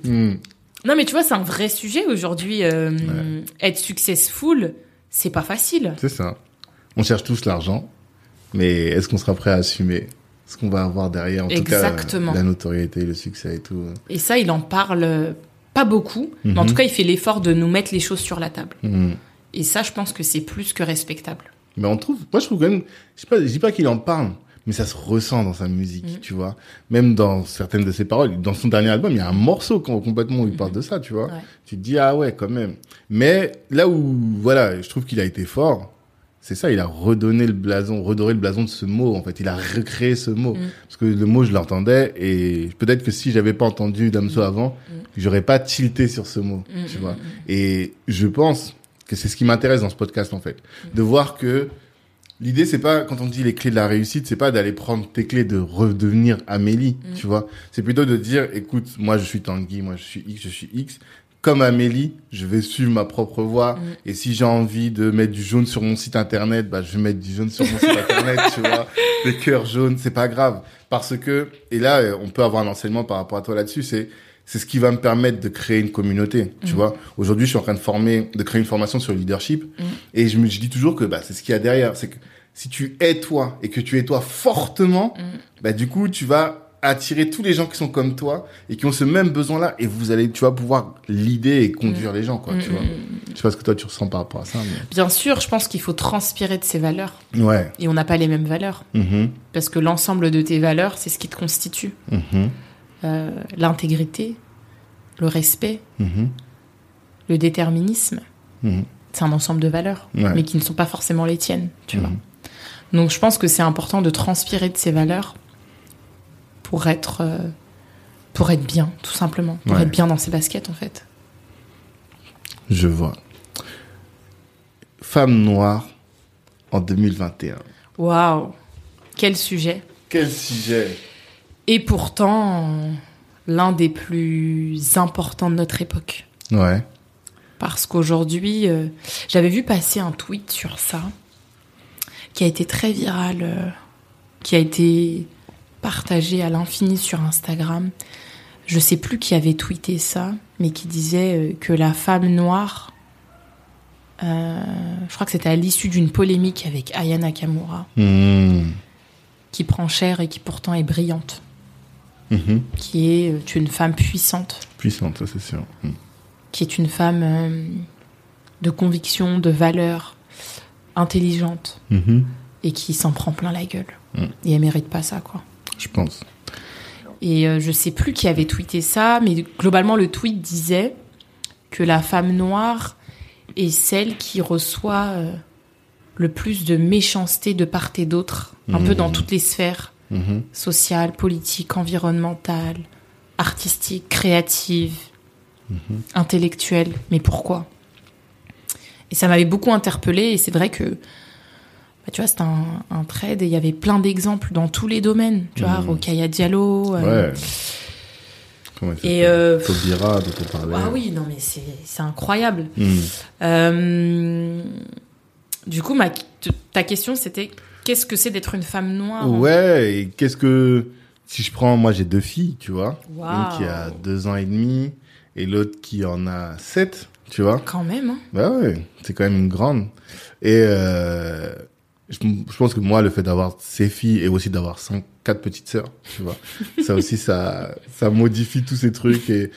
Hmm.
Non, mais tu vois, c'est un vrai sujet aujourd'hui. euh, Être successful, c'est pas facile.
C'est ça. On cherche tous l'argent, mais est-ce qu'on sera prêt à assumer ce qu'on va avoir derrière En
Exactement.
tout cas, la notoriété, le succès et tout.
Et ça, il en parle euh, pas beaucoup, mais en
Mhm.
tout cas, il fait l'effort de nous mettre les choses sur la table.
Hmm.
Et ça, je pense que c'est plus que respectable.
Mais on trouve, moi je trouve quand même, je sais pas, je dis pas qu'il en parle, mais ça se ressent dans sa musique,
Mhm.
tu vois. Même dans certaines de ses paroles, dans son dernier album, il y a un morceau com- complètement où il parle de ça, tu vois.
Ouais.
Tu te dis ah ouais quand même. Mais là où voilà, je trouve qu'il a été fort, c'est ça, il a redonné le blason, redoré le blason de ce mot en fait. Il a recréé ce mot
Mhm.
parce que le mot je l'entendais et peut-être que si j'avais pas entendu Damso avant, j'aurais pas tilté sur ce mot, tu vois. Et je pense que c'est ce qui m'intéresse dans ce podcast en fait, de voir que l'idée c'est pas quand on dit les clés de la réussite, c'est pas d'aller prendre tes clés de redevenir Amélie,
Mm.
tu vois. C'est plutôt de dire écoute, moi je suis Tanguy, moi je suis X, je suis X. Comme Amélie, je vais suivre ma propre voie.
Mm.
Et si j'ai envie de mettre du jaune sur mon site internet, bah, je vais mettre du jaune sur mon site internet, tu vois. Des cœurs jaunes, c'est pas grave. Parce que, et là, euh, on peut avoir un enseignement par rapport à toi là-dessus, c'est, c'est ce qui va me permettre de créer une communauté, tu
Mhm.
vois. Aujourd'hui, je suis en train de former, de créer une formation sur le leadership.
Mhm.
Et je me, je dis toujours que, bah, c'est ce qu'il y a derrière. C'est que si tu es toi et que tu es toi fortement,
Mhm.
bah, du coup, tu vas attirer tous les gens qui sont comme toi et qui ont ce même besoin-là et vous allez, tu vas pouvoir l'idée et conduire les gens, quoi, tu
Mm,
vois. Je sais pas ce que toi tu ressens par rapport à ça, mais...
Bien sûr, je pense qu'il faut transpirer de ses valeurs.
Ouais.
Et on n'a pas les mêmes valeurs. Parce que l'ensemble de tes valeurs, c'est ce qui te constitue. Euh, L'intégrité, le respect,
Mhm.
le déterminisme,
Mhm.
c'est un ensemble de valeurs,
Ouais.
mais qui ne sont pas forcément les tiennes, tu
Mhm.
vois. Donc je pense que c'est important de transpirer de ces valeurs pour être, euh, pour être bien, tout simplement. Pour
Ouais.
être bien dans ses baskets, en fait.
Je vois. Femme noire en 2021.
Waouh Quel sujet
Quel sujet?
Et pourtant, l'un des plus importants de notre époque.
Ouais.
Parce qu'aujourd'hui, euh, j'avais vu passer un tweet sur ça, qui a été très viral, euh, qui a été partagé à l'infini sur Instagram. je sais plus qui avait tweeté ça, mais qui disait euh, que la femme noire, euh, je crois que c'était à l'issue d'une polémique avec Aya Nakamura,
Hmm.
qui prend cher et qui pourtant est brillante,
Mhm.
qui est euh, une femme puissante,
Puissante, ça c'est sûr. Hmm.
qui est une femme euh, de conviction, de valeur, intelligente,
Mhm.
et qui s'en prend plein la gueule. Et elle mérite pas ça, quoi.
Je pense.
Et euh, je sais plus qui avait tweeté ça, mais globalement le tweet disait que la femme noire est celle qui reçoit euh, le plus de méchanceté de part et d'autre, un peu dans toutes les sphères
Mhm.
sociales, politiques, environnementales, artistiques, créatives, intellectuelles. Mais pourquoi? Et ça m'avait beaucoup interpellée, et c'est vrai que bah, tu vois, c'était un, un trade et il y avait plein d'exemples dans tous les domaines. Tu vois,
Mhm.
Rokhaya Diallo. euh,
Ouais. Comment
Et euh,
Taubira, dont on parlait.
ah oui, non mais c'est incroyable.
Hmm.
Euh, du coup, ma, ta question c'était qu'est-ce que c'est d'être une femme noire
Ouais, et qu'est-ce que. Si je prends. Moi, j'ai deux filles, tu vois. Une qui a deux ans et demi et l'autre qui en a sept, tu vois.
Quand même. hein?
Bah ouais, c'est quand même une grande. Et euh, je, je pense que moi, le fait d'avoir ces filles et aussi d'avoir cinq, quatre petites sœurs, tu vois, [laughs] ça aussi, ça, ça modifie tous ces trucs et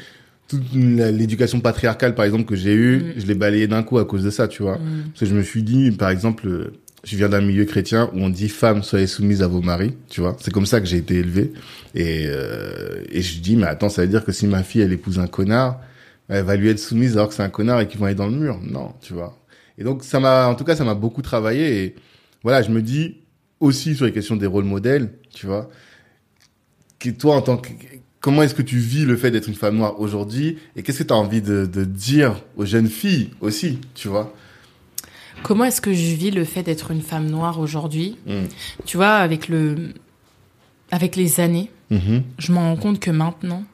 toute l'éducation patriarcale, par exemple, que j'ai eue,
Mm.
je l'ai balayée d'un coup à cause de ça, tu vois.
Mm.
Parce que je me suis dit, par exemple, je viens d'un milieu chrétien où on dit femmes soyez soumises à vos maris, tu vois? C'est comme ça que j'ai été élevé. Et, euh, et je dis, mais attends, ça veut dire que si ma fille, elle épouse un connard, elle va lui être soumise alors que c'est un connard et qu'ils vont aller dans le mur. Non, tu vois? Et donc, ça m'a, en tout cas, ça m'a beaucoup travaillé. Et voilà, je me dis aussi sur les questions des rôles modèles, tu vois. Que toi, en tant que, comment est-ce que tu vis le fait d'être une femme noire aujourd'hui et qu'est-ce que tu as envie de, de dire aux jeunes filles aussi, tu vois?
Comment est-ce que je vis le fait d'être une femme noire aujourd'hui?
Mm.
Tu vois, avec le, avec les années,
Mhm.
je me rends compte que maintenant,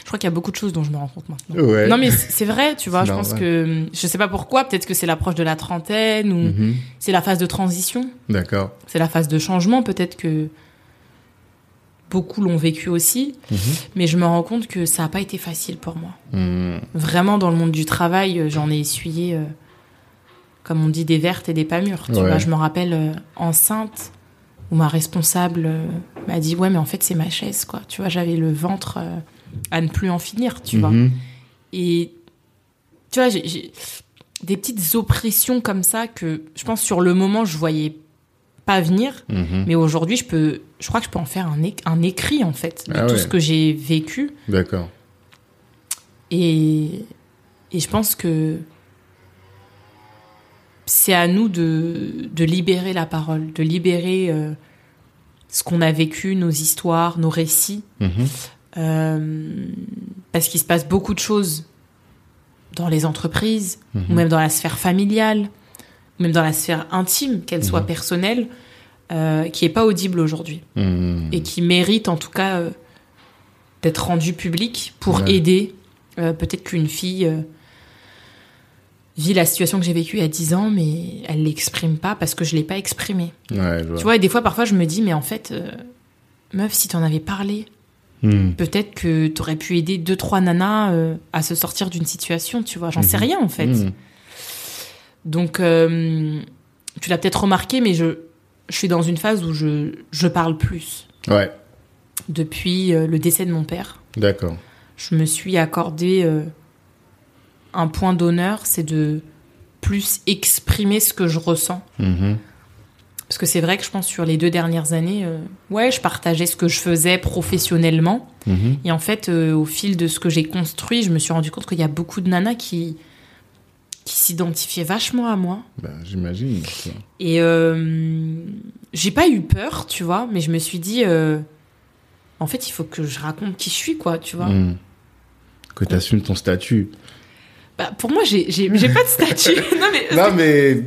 je crois qu'il y a beaucoup de choses dont je me rends compte maintenant.
Ouais.
Non mais c'est vrai, tu vois. Je pense que je sais pas pourquoi. Peut-être que c'est l'approche de la trentaine ou
Mhm.
c'est la phase de transition.
D'accord.
C'est la phase de changement. Peut-être que beaucoup l'ont vécu aussi.
Mhm.
Mais je me rends compte que ça n'a pas été facile pour moi.
Mhm.
Vraiment, dans le monde du travail, euh, j'en ai essuyé, euh, comme on dit, des vertes et des pas mûres. Tu
Ouais.
vois, je me rappelle euh, enceinte où ma responsable euh, m'a dit ouais, mais en fait c'est ma chaise, quoi. Tu vois, j'avais le ventre euh, à ne plus en finir, tu vois.
Mhm.
Et tu vois, j'ai- des petites oppressions comme ça que je pense sur le moment je voyais pas venir,
Mhm.
mais aujourd'hui je peux, je crois que je peux en faire un, un écrit en fait de
Ah
tout
ouais.
ce que j'ai vécu.
D'accord.
Et, et je pense que c'est à nous de, de libérer la parole, de libérer euh, ce qu'on a vécu, nos histoires, nos récits.
Mhm.
Euh, parce qu'il se passe beaucoup de choses dans les entreprises,
Mhm.
ou même dans la sphère familiale, ou même dans la sphère intime, qu'elle soit
Mhm.
personnelle, euh, qui est pas audible aujourd'hui et qui mérite en tout cas d'être rendue publique pour
Ouais.
aider peut-être qu'une fille vit la situation que j'ai vécue il y a 10 ans, mais elle l'exprime pas parce que je l'ai pas exprimée.
Ouais.
Tu vois, et des fois, parfois, je me dis, mais en fait, euh, meuf, si t'en avais parlé,
Mhm.
peut-être que t'aurais pu aider deux trois nanas euh, à se sortir d'une situation, tu vois. J'en sais
Mhm.
rien en fait.
Mhm.
Donc, euh, tu l'as peut-être remarqué, mais je, je suis dans une phase où je, je parle plus.
Ouais,
Depuis le décès de mon père,
d'accord.
je me suis accordé un point d'honneur, c'est de plus exprimer ce que je ressens.
Mhm.
Parce que c'est vrai que je pense sur les deux dernières années, euh, ouais, je partageais ce que je faisais professionnellement.
Mhm.
Et en fait, euh, au fil de ce que j'ai construit, je me suis rendu compte qu'il y a beaucoup de nanas qui, qui s'identifiaient vachement à moi.
Ben, j'imagine.
Et euh, j'ai pas eu peur, tu vois, mais je me suis dit, en fait, il faut que je raconte qui je suis, quoi, tu vois.
Mhm. Que tu assumes ton statut.
Bah, pour moi, j'ai j'ai- j'ai pas de statut. [laughs] non, mais.
Non, mais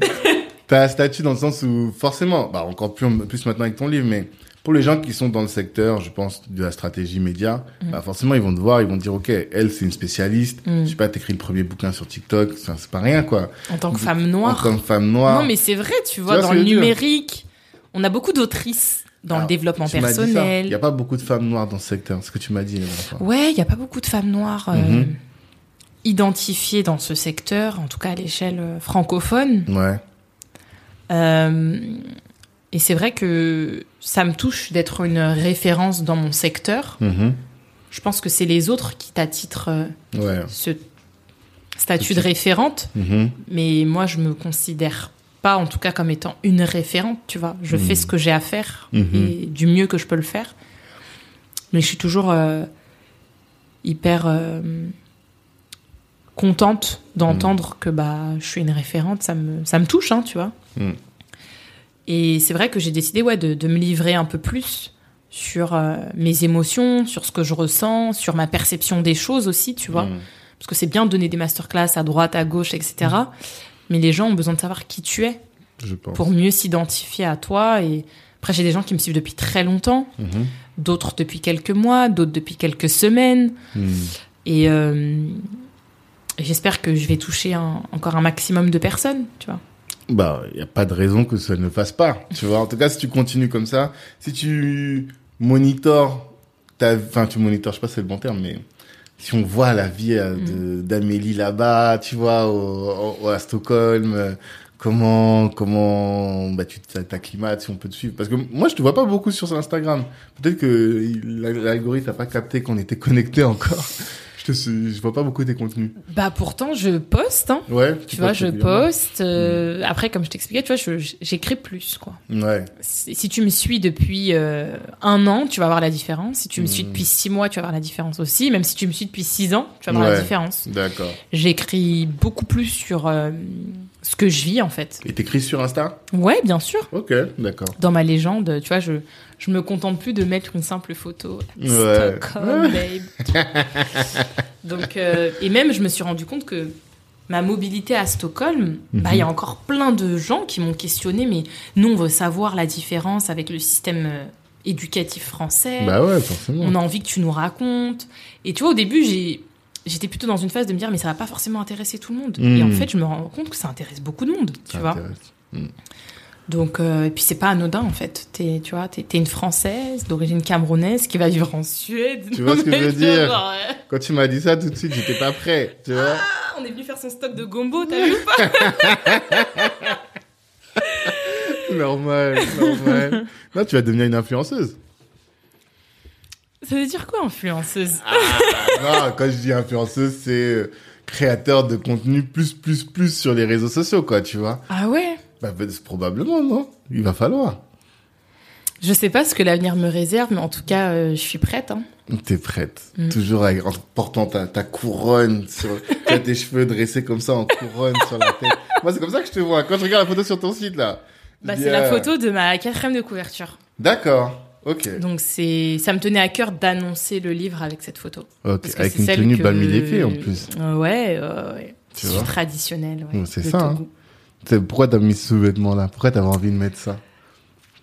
t'as un statut dans le sens où, forcément, bah, encore plus, plus maintenant avec ton livre, mais pour les gens qui sont dans le secteur, je pense, de la stratégie média,
Mm.
bah, forcément, ils vont te voir, ils vont te dire, OK, elle, c'est une spécialiste.
Mm.
Je sais pas, t'écris le premier bouquin sur TikTok, c'est pas rien, quoi.
En tant que femme noire.
Comme femme noire.
Non, mais c'est vrai, tu vois,
vois
dans
que
le numérique, on a beaucoup d'autrices dans
Alors,
le développement
tu
personnel.
Il n'y a pas beaucoup de femmes noires dans ce secteur, ce que tu m'as dit.
Ouais, il n'y a pas beaucoup de femmes noires euh,
Mhm.
Identifiées dans ce secteur, en tout cas à l'échelle euh, francophone.
Ouais.
Euh, et c'est vrai que ça me touche d'être une référence dans mon secteur.
Mhm.
Je pense que c'est les autres qui t'attitrent euh,
Ouais.
ce statut de référente,
Mhm.
mais moi je me considère pas en tout cas comme étant une référente, tu vois. Je fais ce que j'ai à faire et du mieux que je peux le faire. Mais je suis toujours euh, hyper euh, contente d'entendre que bah je suis une référente, ça me ça me touche hein, tu vois.
Mhm.
Et c'est vrai que j'ai décidé ouais de, de me livrer un peu plus sur euh, mes émotions, sur ce que je ressens, sur ma perception des choses aussi, tu vois.
Mhm.
Parce que c'est bien de donner des masterclass à droite, à gauche, etc. Mais les gens ont besoin de savoir qui tu es
Je pense.
pour mieux s'identifier à toi. Et après, j'ai des gens qui me suivent depuis très longtemps,
Mhm.
d'autres depuis quelques mois, d'autres depuis quelques semaines. Et euh, et j'espère que je vais toucher un- encore un maximum de personnes, tu vois.
Bah, il n'y a pas de raison que ça ne fasse pas. Tu vois, en tout cas, si tu continues comme ça, si tu monitores, ta... enfin, tu monitores, je sais pas si c'est le bon terme, mais si on voit la vie euh, de- d'Amélie là-bas, tu vois, au, au- à Stockholm, euh, comment, comment, bah, tu t'a- t'acclimates, si on peut te suivre. Parce que moi, je te vois pas beaucoup sur Instagram. Peut-être que l'algorithme n'a pas capté qu'on était connectés encore. Je te suis, je vois pas beaucoup tes contenus.
Bah pourtant, je poste, hein.
Ouais.
Tu vois, je poste. euh, Après, comme je t'expliquais, tu vois, j'écris plus, quoi.
Ouais.
Si si tu me suis depuis euh, un an, tu vas voir la différence. Si tu me suis
Mm.
depuis six mois, tu vas voir la différence aussi. Même si tu me suis depuis six ans, tu vas voir la différence.
D'accord.
J'écris beaucoup plus sur euh, ce que je vis, en fait.
Et t'écris sur Insta?
Ouais, bien sûr.
Ok, d'accord.
Dans ma légende, tu vois, je, je me contente plus de mettre une simple photo.
Ouais.
Stockholm, babe. [laughs] Donc, euh, et même, je me suis rendu compte que ma mobilité à Stockholm, bah, il y a encore plein de gens qui m'ont questionné, mais nous, on veut savoir la différence avec le système euh, éducatif français.
Bah ouais, forcément.
On a envie que tu nous racontes. Et tu vois, au début, j'ai, j'étais plutôt dans une phase de me dire, mais ça va pas forcément intéresser tout le monde.
Mm.
Et en fait, je me rends compte que ça intéresse beaucoup de monde, tu
Ça
vois.
intéresse.
Donc, euh, et puis c'est pas anodin en fait. T'es, tu vois, t'es, une Française d'origine camerounaise qui va vivre en Suède.
Tu vois ce que je veux [laughs] dire
genre, euh,
Quand tu m'as dit ça, tout de suite, j'étais pas prêt. Tu vois
ah, on est venu faire son stock de gombo, t'as vu ou pas [laughs]
Normal, normal. Non, tu vas devenir une influenceuse.
Ça veut dire quoi influenceuse [laughs]
non, quand je dis influenceuse, c'est euh, créateur de contenu plus, plus, plus sur les réseaux sociaux, quoi, tu vois
Ah ouais?
Bah, bah, probablement, non? Il va falloir.
Je sais pas ce que l'avenir me réserve, mais en tout cas, euh, je suis prête. Hein.
T'es prête.
Mm.
Toujours avec, en portant ta, ta couronne sur, [laughs] as tes cheveux dressés comme ça en couronne sur la tête. Moi, c'est comme ça que je te vois. Quand je regarde la photo sur ton site, là.
Bah, c'est la
ah,
photo de ma quatrième de couverture.
D'accord. Ok.
Donc c'est, ça me tenait à cœur d'annoncer le livre avec cette photo.
Ok.
Parce que
Avec
c'est
une
celle
tenue
que-
en plus.
Euh, ouais, euh, ouais.
Tu vois
traditionnel. Ouais,
c'est ça, hein. Pourquoi t'as mis ce vêtement-là? Pourquoi t'avais envie de mettre ça?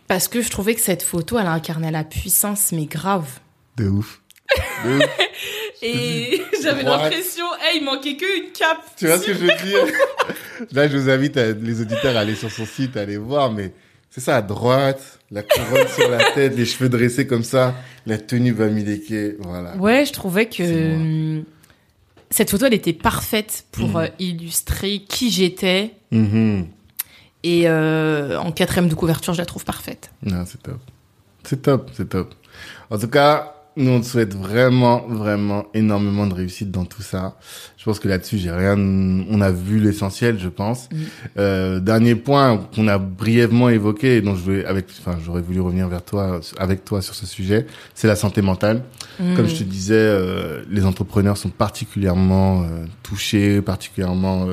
Parce que je trouvais que cette photo, elle incarnait la puissance, mais grave.
De ouf. De ouf. [laughs]
Et j'avais l'impression, hey, il manquait qu'une cape.
Tu vois ce que je veux dire? [laughs] Là, je vous invite à- les auditeurs à aller sur son site, à aller voir, mais c'est ça, à droite, la couronne [laughs] sur la tête, les cheveux dressés comme ça, la tenue balméliquée, voilà.
Ouais, je trouvais que hum, cette photo, elle était parfaite pour
Mhm.
euh, illustrer qui j'étais.
Mhm.
Et euh, en quatrième de couverture, je la trouve parfaite.
Non, c'est top. C'est top, c'est top. En tout cas, nous, on te souhaite vraiment, vraiment énormément de réussite dans tout ça. Je pense que là-dessus, j'ai rien, on a vu l'essentiel, je pense.
Mm.
Euh, dernier point qu'on a brièvement évoqué et dont je voulais, avec, enfin, j'aurais voulu revenir vers toi, avec toi sur ce sujet, c'est la santé mentale. Comme
Mm.
je te disais, euh, les entrepreneurs sont particulièrement euh, touchés, particulièrement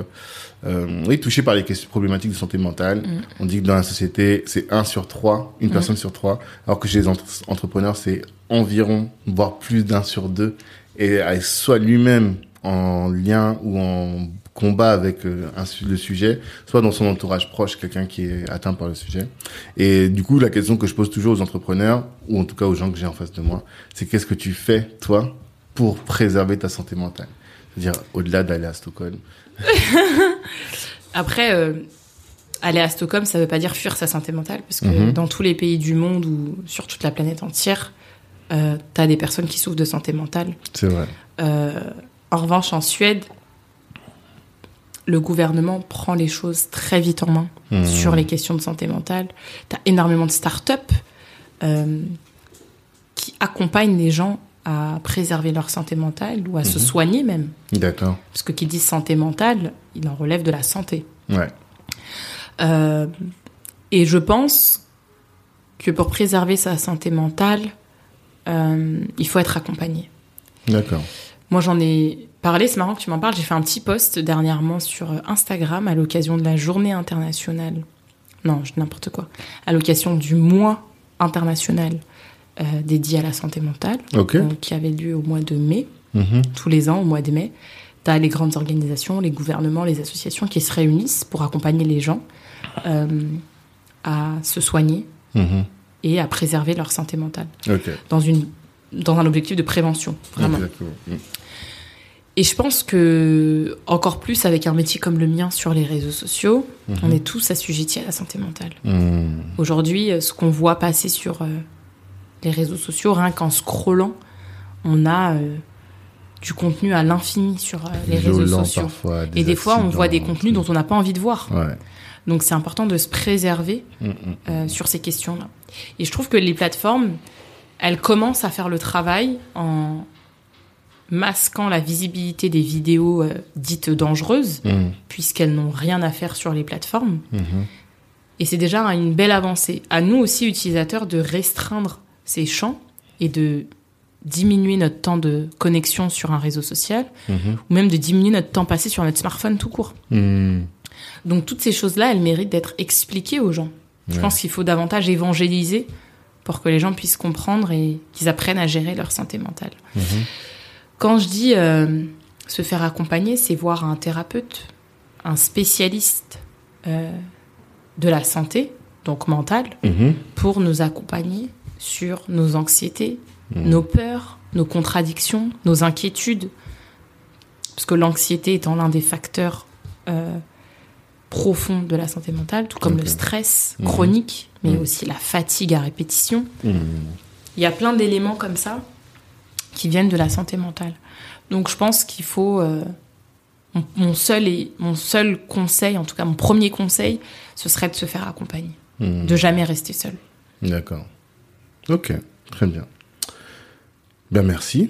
euh, oui, touchés par les questions problématiques de santé mentale.
Mm.
On dit que dans la société, c'est un sur trois, une
Mm.
personne sur trois, alors que chez les entre- entrepreneurs, c'est environ, voire plus d'un sur deux, et soit lui-même en lien ou en combat avec euh, un le sujet, soit dans son entourage proche, quelqu'un qui est atteint par le sujet. Et du coup, la question que je pose toujours aux entrepreneurs, ou en tout cas aux gens que j'ai en face de moi, c'est qu'est-ce que tu fais, toi, pour préserver ta santé mentale? C'est-à-dire, au-delà d'aller à Stockholm. [laughs]
Après, euh, aller à Stockholm, ça veut pas dire fuir sa santé mentale, parce que
Mhm.
dans tous les pays du monde ou sur toute la planète entière, euh, t'as des personnes qui souffrent de santé mentale.
C'est vrai.
Euh, en revanche, en Suède, le gouvernement prend les choses très vite en main
Mhm.
sur les questions de santé mentale. T'as énormément de start-up euh, qui accompagnent les gens à préserver leur santé mentale ou à se
Mhm.
soigner même.
D'accord.
Parce que qui dit santé mentale, il en relève de la santé.
Ouais.
Euh, et je pense que pour préserver sa santé mentale, euh, il faut être accompagné.
D'accord.
Moi, j'en ai parlé, c'est marrant que tu m'en parles. J'ai fait un petit post dernièrement sur euh, Instagram à l'occasion de la journée internationale. Non, n'importe quoi. À l'occasion du mois international dédié à la santé mentale, donc, qui avait lieu au mois de mai,
Mhm.
tous les ans, au mois de mai. Tu as les grandes organisations, les gouvernements, les associations qui se réunissent pour accompagner les gens euh, à se soigner
Mhm.
et à préserver leur santé mentale dans, une, dans un objectif de prévention, vraiment.
Exactement. Mhm.
Et je pense que, encore plus avec un métier comme le mien sur les réseaux sociaux,
Mhm.
on est tous assujettis à la santé mentale.
Mhm.
Aujourd'hui, euh, ce qu'on voit passer sur euh, les réseaux sociaux, rien qu'en scrollant, on a euh, du contenu à l'infini sur euh, les réseaux sociaux.
parfois.
Et des fois, on voit des contenus dont on n'a pas envie de voir.
Ouais.
Donc c'est important de se préserver
Mhm.
euh, sur ces questions-là. Et je trouve que les plateformes, elles commencent à faire le travail en masquant la visibilité des vidéos euh, dites dangereuses, puisqu'elles n'ont rien à faire sur les plateformes.
Mhm.
Et c'est déjà une belle avancée. À nous aussi, utilisateurs, de restreindre ces champs et de diminuer notre temps de connexion sur un réseau social,
Mhm.
ou même de diminuer notre temps passé sur notre smartphone tout court.
Mhm.
Donc toutes ces choses-là, elles méritent d'être expliquées aux gens. Je pense qu'il faut davantage évangéliser pour que les gens puissent comprendre et qu'ils apprennent à gérer leur santé mentale.
Mhm.
Quand je dis euh, se faire accompagner, c'est voir un thérapeute, un spécialiste euh, de la santé, donc mentale, pour nous accompagner sur nos anxiétés,
Mhm.
nos peurs, nos contradictions, nos inquiétudes. Parce que l'anxiété étant l'un des facteurs euh, profonds de la santé mentale, tout comme le stress
Mhm.
chronique, mais
Mhm.
aussi la fatigue à répétition. Il y a plein d'éléments comme ça qui viennent de la santé mentale. Donc je pense qu'il faut... euh, mon, seul et, mon seul conseil, en tout cas mon premier conseil, ce serait de se faire accompagner. De jamais rester seul.
D'accord. Ok, très bien. Ben merci.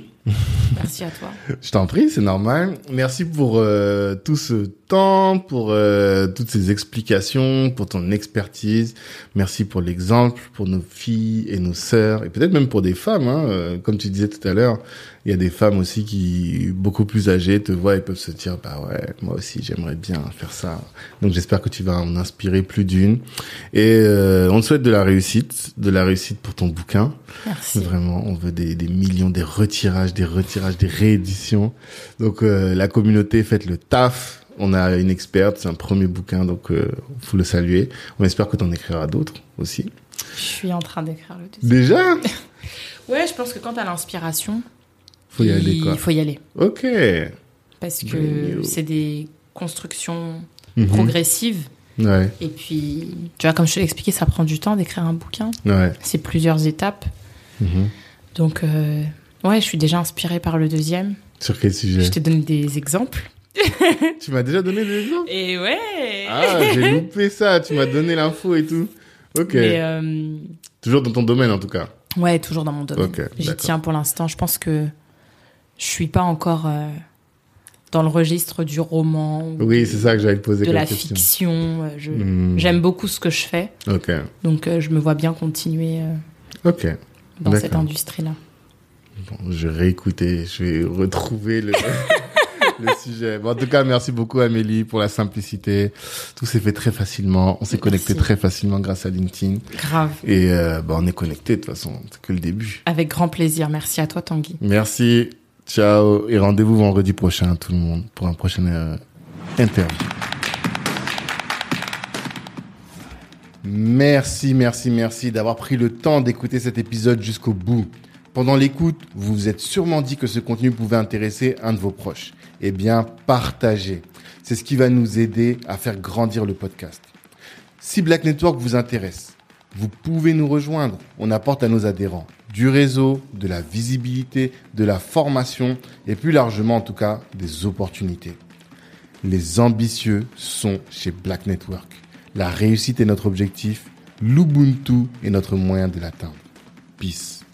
Merci à toi. [laughs]
Je t'en prie, c'est normal. Merci pour euh, tout ce temps, pour euh, toutes ces explications, pour ton expertise. Merci pour l'exemple, pour nos filles et nos sœurs, et peut-être même pour des femmes. Hein, euh, comme tu disais tout à l'heure, il y a des femmes aussi qui, beaucoup plus âgées, te voient et peuvent se dire, bah ouais, moi aussi j'aimerais bien faire ça. Donc j'espère que tu vas en inspirer plus d'une. Et euh, on te souhaite de la réussite, de la réussite pour ton bouquin.
Merci.
Vraiment, on veut des, des millions, des retirages, des retirages, des rééditions. Donc euh, la communauté, faites le taf. On a une experte, c'est un premier bouquin, donc euh, faut le saluer. On espère que tu en écriras d'autres aussi.
Je suis en train d'écrire le deuxième.
Déjà? [laughs]
Ouais, je pense que quand t'as l'inspiration,
Faut y aller,
il faut y aller.
Ok.
Parce que c'est des constructions
Mhm.
progressives.
Ouais,
Et puis, tu vois, comme je te l'ai expliqué, ça prend du temps d'écrire un bouquin.
ouais.
C'est plusieurs étapes.
Mhm.
Donc, euh, ouais, je suis déjà inspirée par le deuxième.
Sur quel sujet
Je te donne des exemples. [laughs]
Tu m'as déjà donné des exemples
Et ouais
Ah, j'ai [laughs] loupé ça. Tu m'as donné l'info et tout. Ok.
Mais, euh,
Toujours dans ton domaine, en tout cas.
ouais, toujours dans mon domaine. J'y tiens pour l'instant. Je pense que je suis pas encore euh, dans le registre du roman. ou
Oui, c'est ça que j'allais te poser
de la
question.
fiction. euh,
Hmm.
J'aime beaucoup ce que je fais,
Ok.
donc euh, je me vois bien continuer
Ok.
dans cette industrie-là.
Bon, je vais réécouter, je vais retrouver le, [laughs] le sujet. Bon, en tout cas, merci beaucoup Amélie pour la simplicité. Tout s'est fait très facilement. On s'est connecté très facilement grâce à LinkedIn.
Grave.
Et euh, bah, on est connecté de toute façon. C'est que le début.
Avec grand plaisir. Merci à toi, Tanguy.
Merci. Ciao. Et rendez-vous vendredi prochain tout le monde pour un prochain euh, interview. Merci, merci, merci d'avoir pris le temps d'écouter cet épisode jusqu'au bout. Pendant l'écoute, vous vous êtes sûrement dit que ce contenu pouvait intéresser un de vos proches. Eh bien, partagez. C'est ce qui va nous aider à faire grandir le podcast. Si Black Network vous intéresse, vous pouvez nous rejoindre. On apporte à nos adhérents du réseau, de la visibilité, de la formation et plus largement en tout cas des opportunités. Les ambitieux sont chez Black Network. La réussite est notre objectif, l'Ubuntu est notre moyen de l'atteindre. Peace.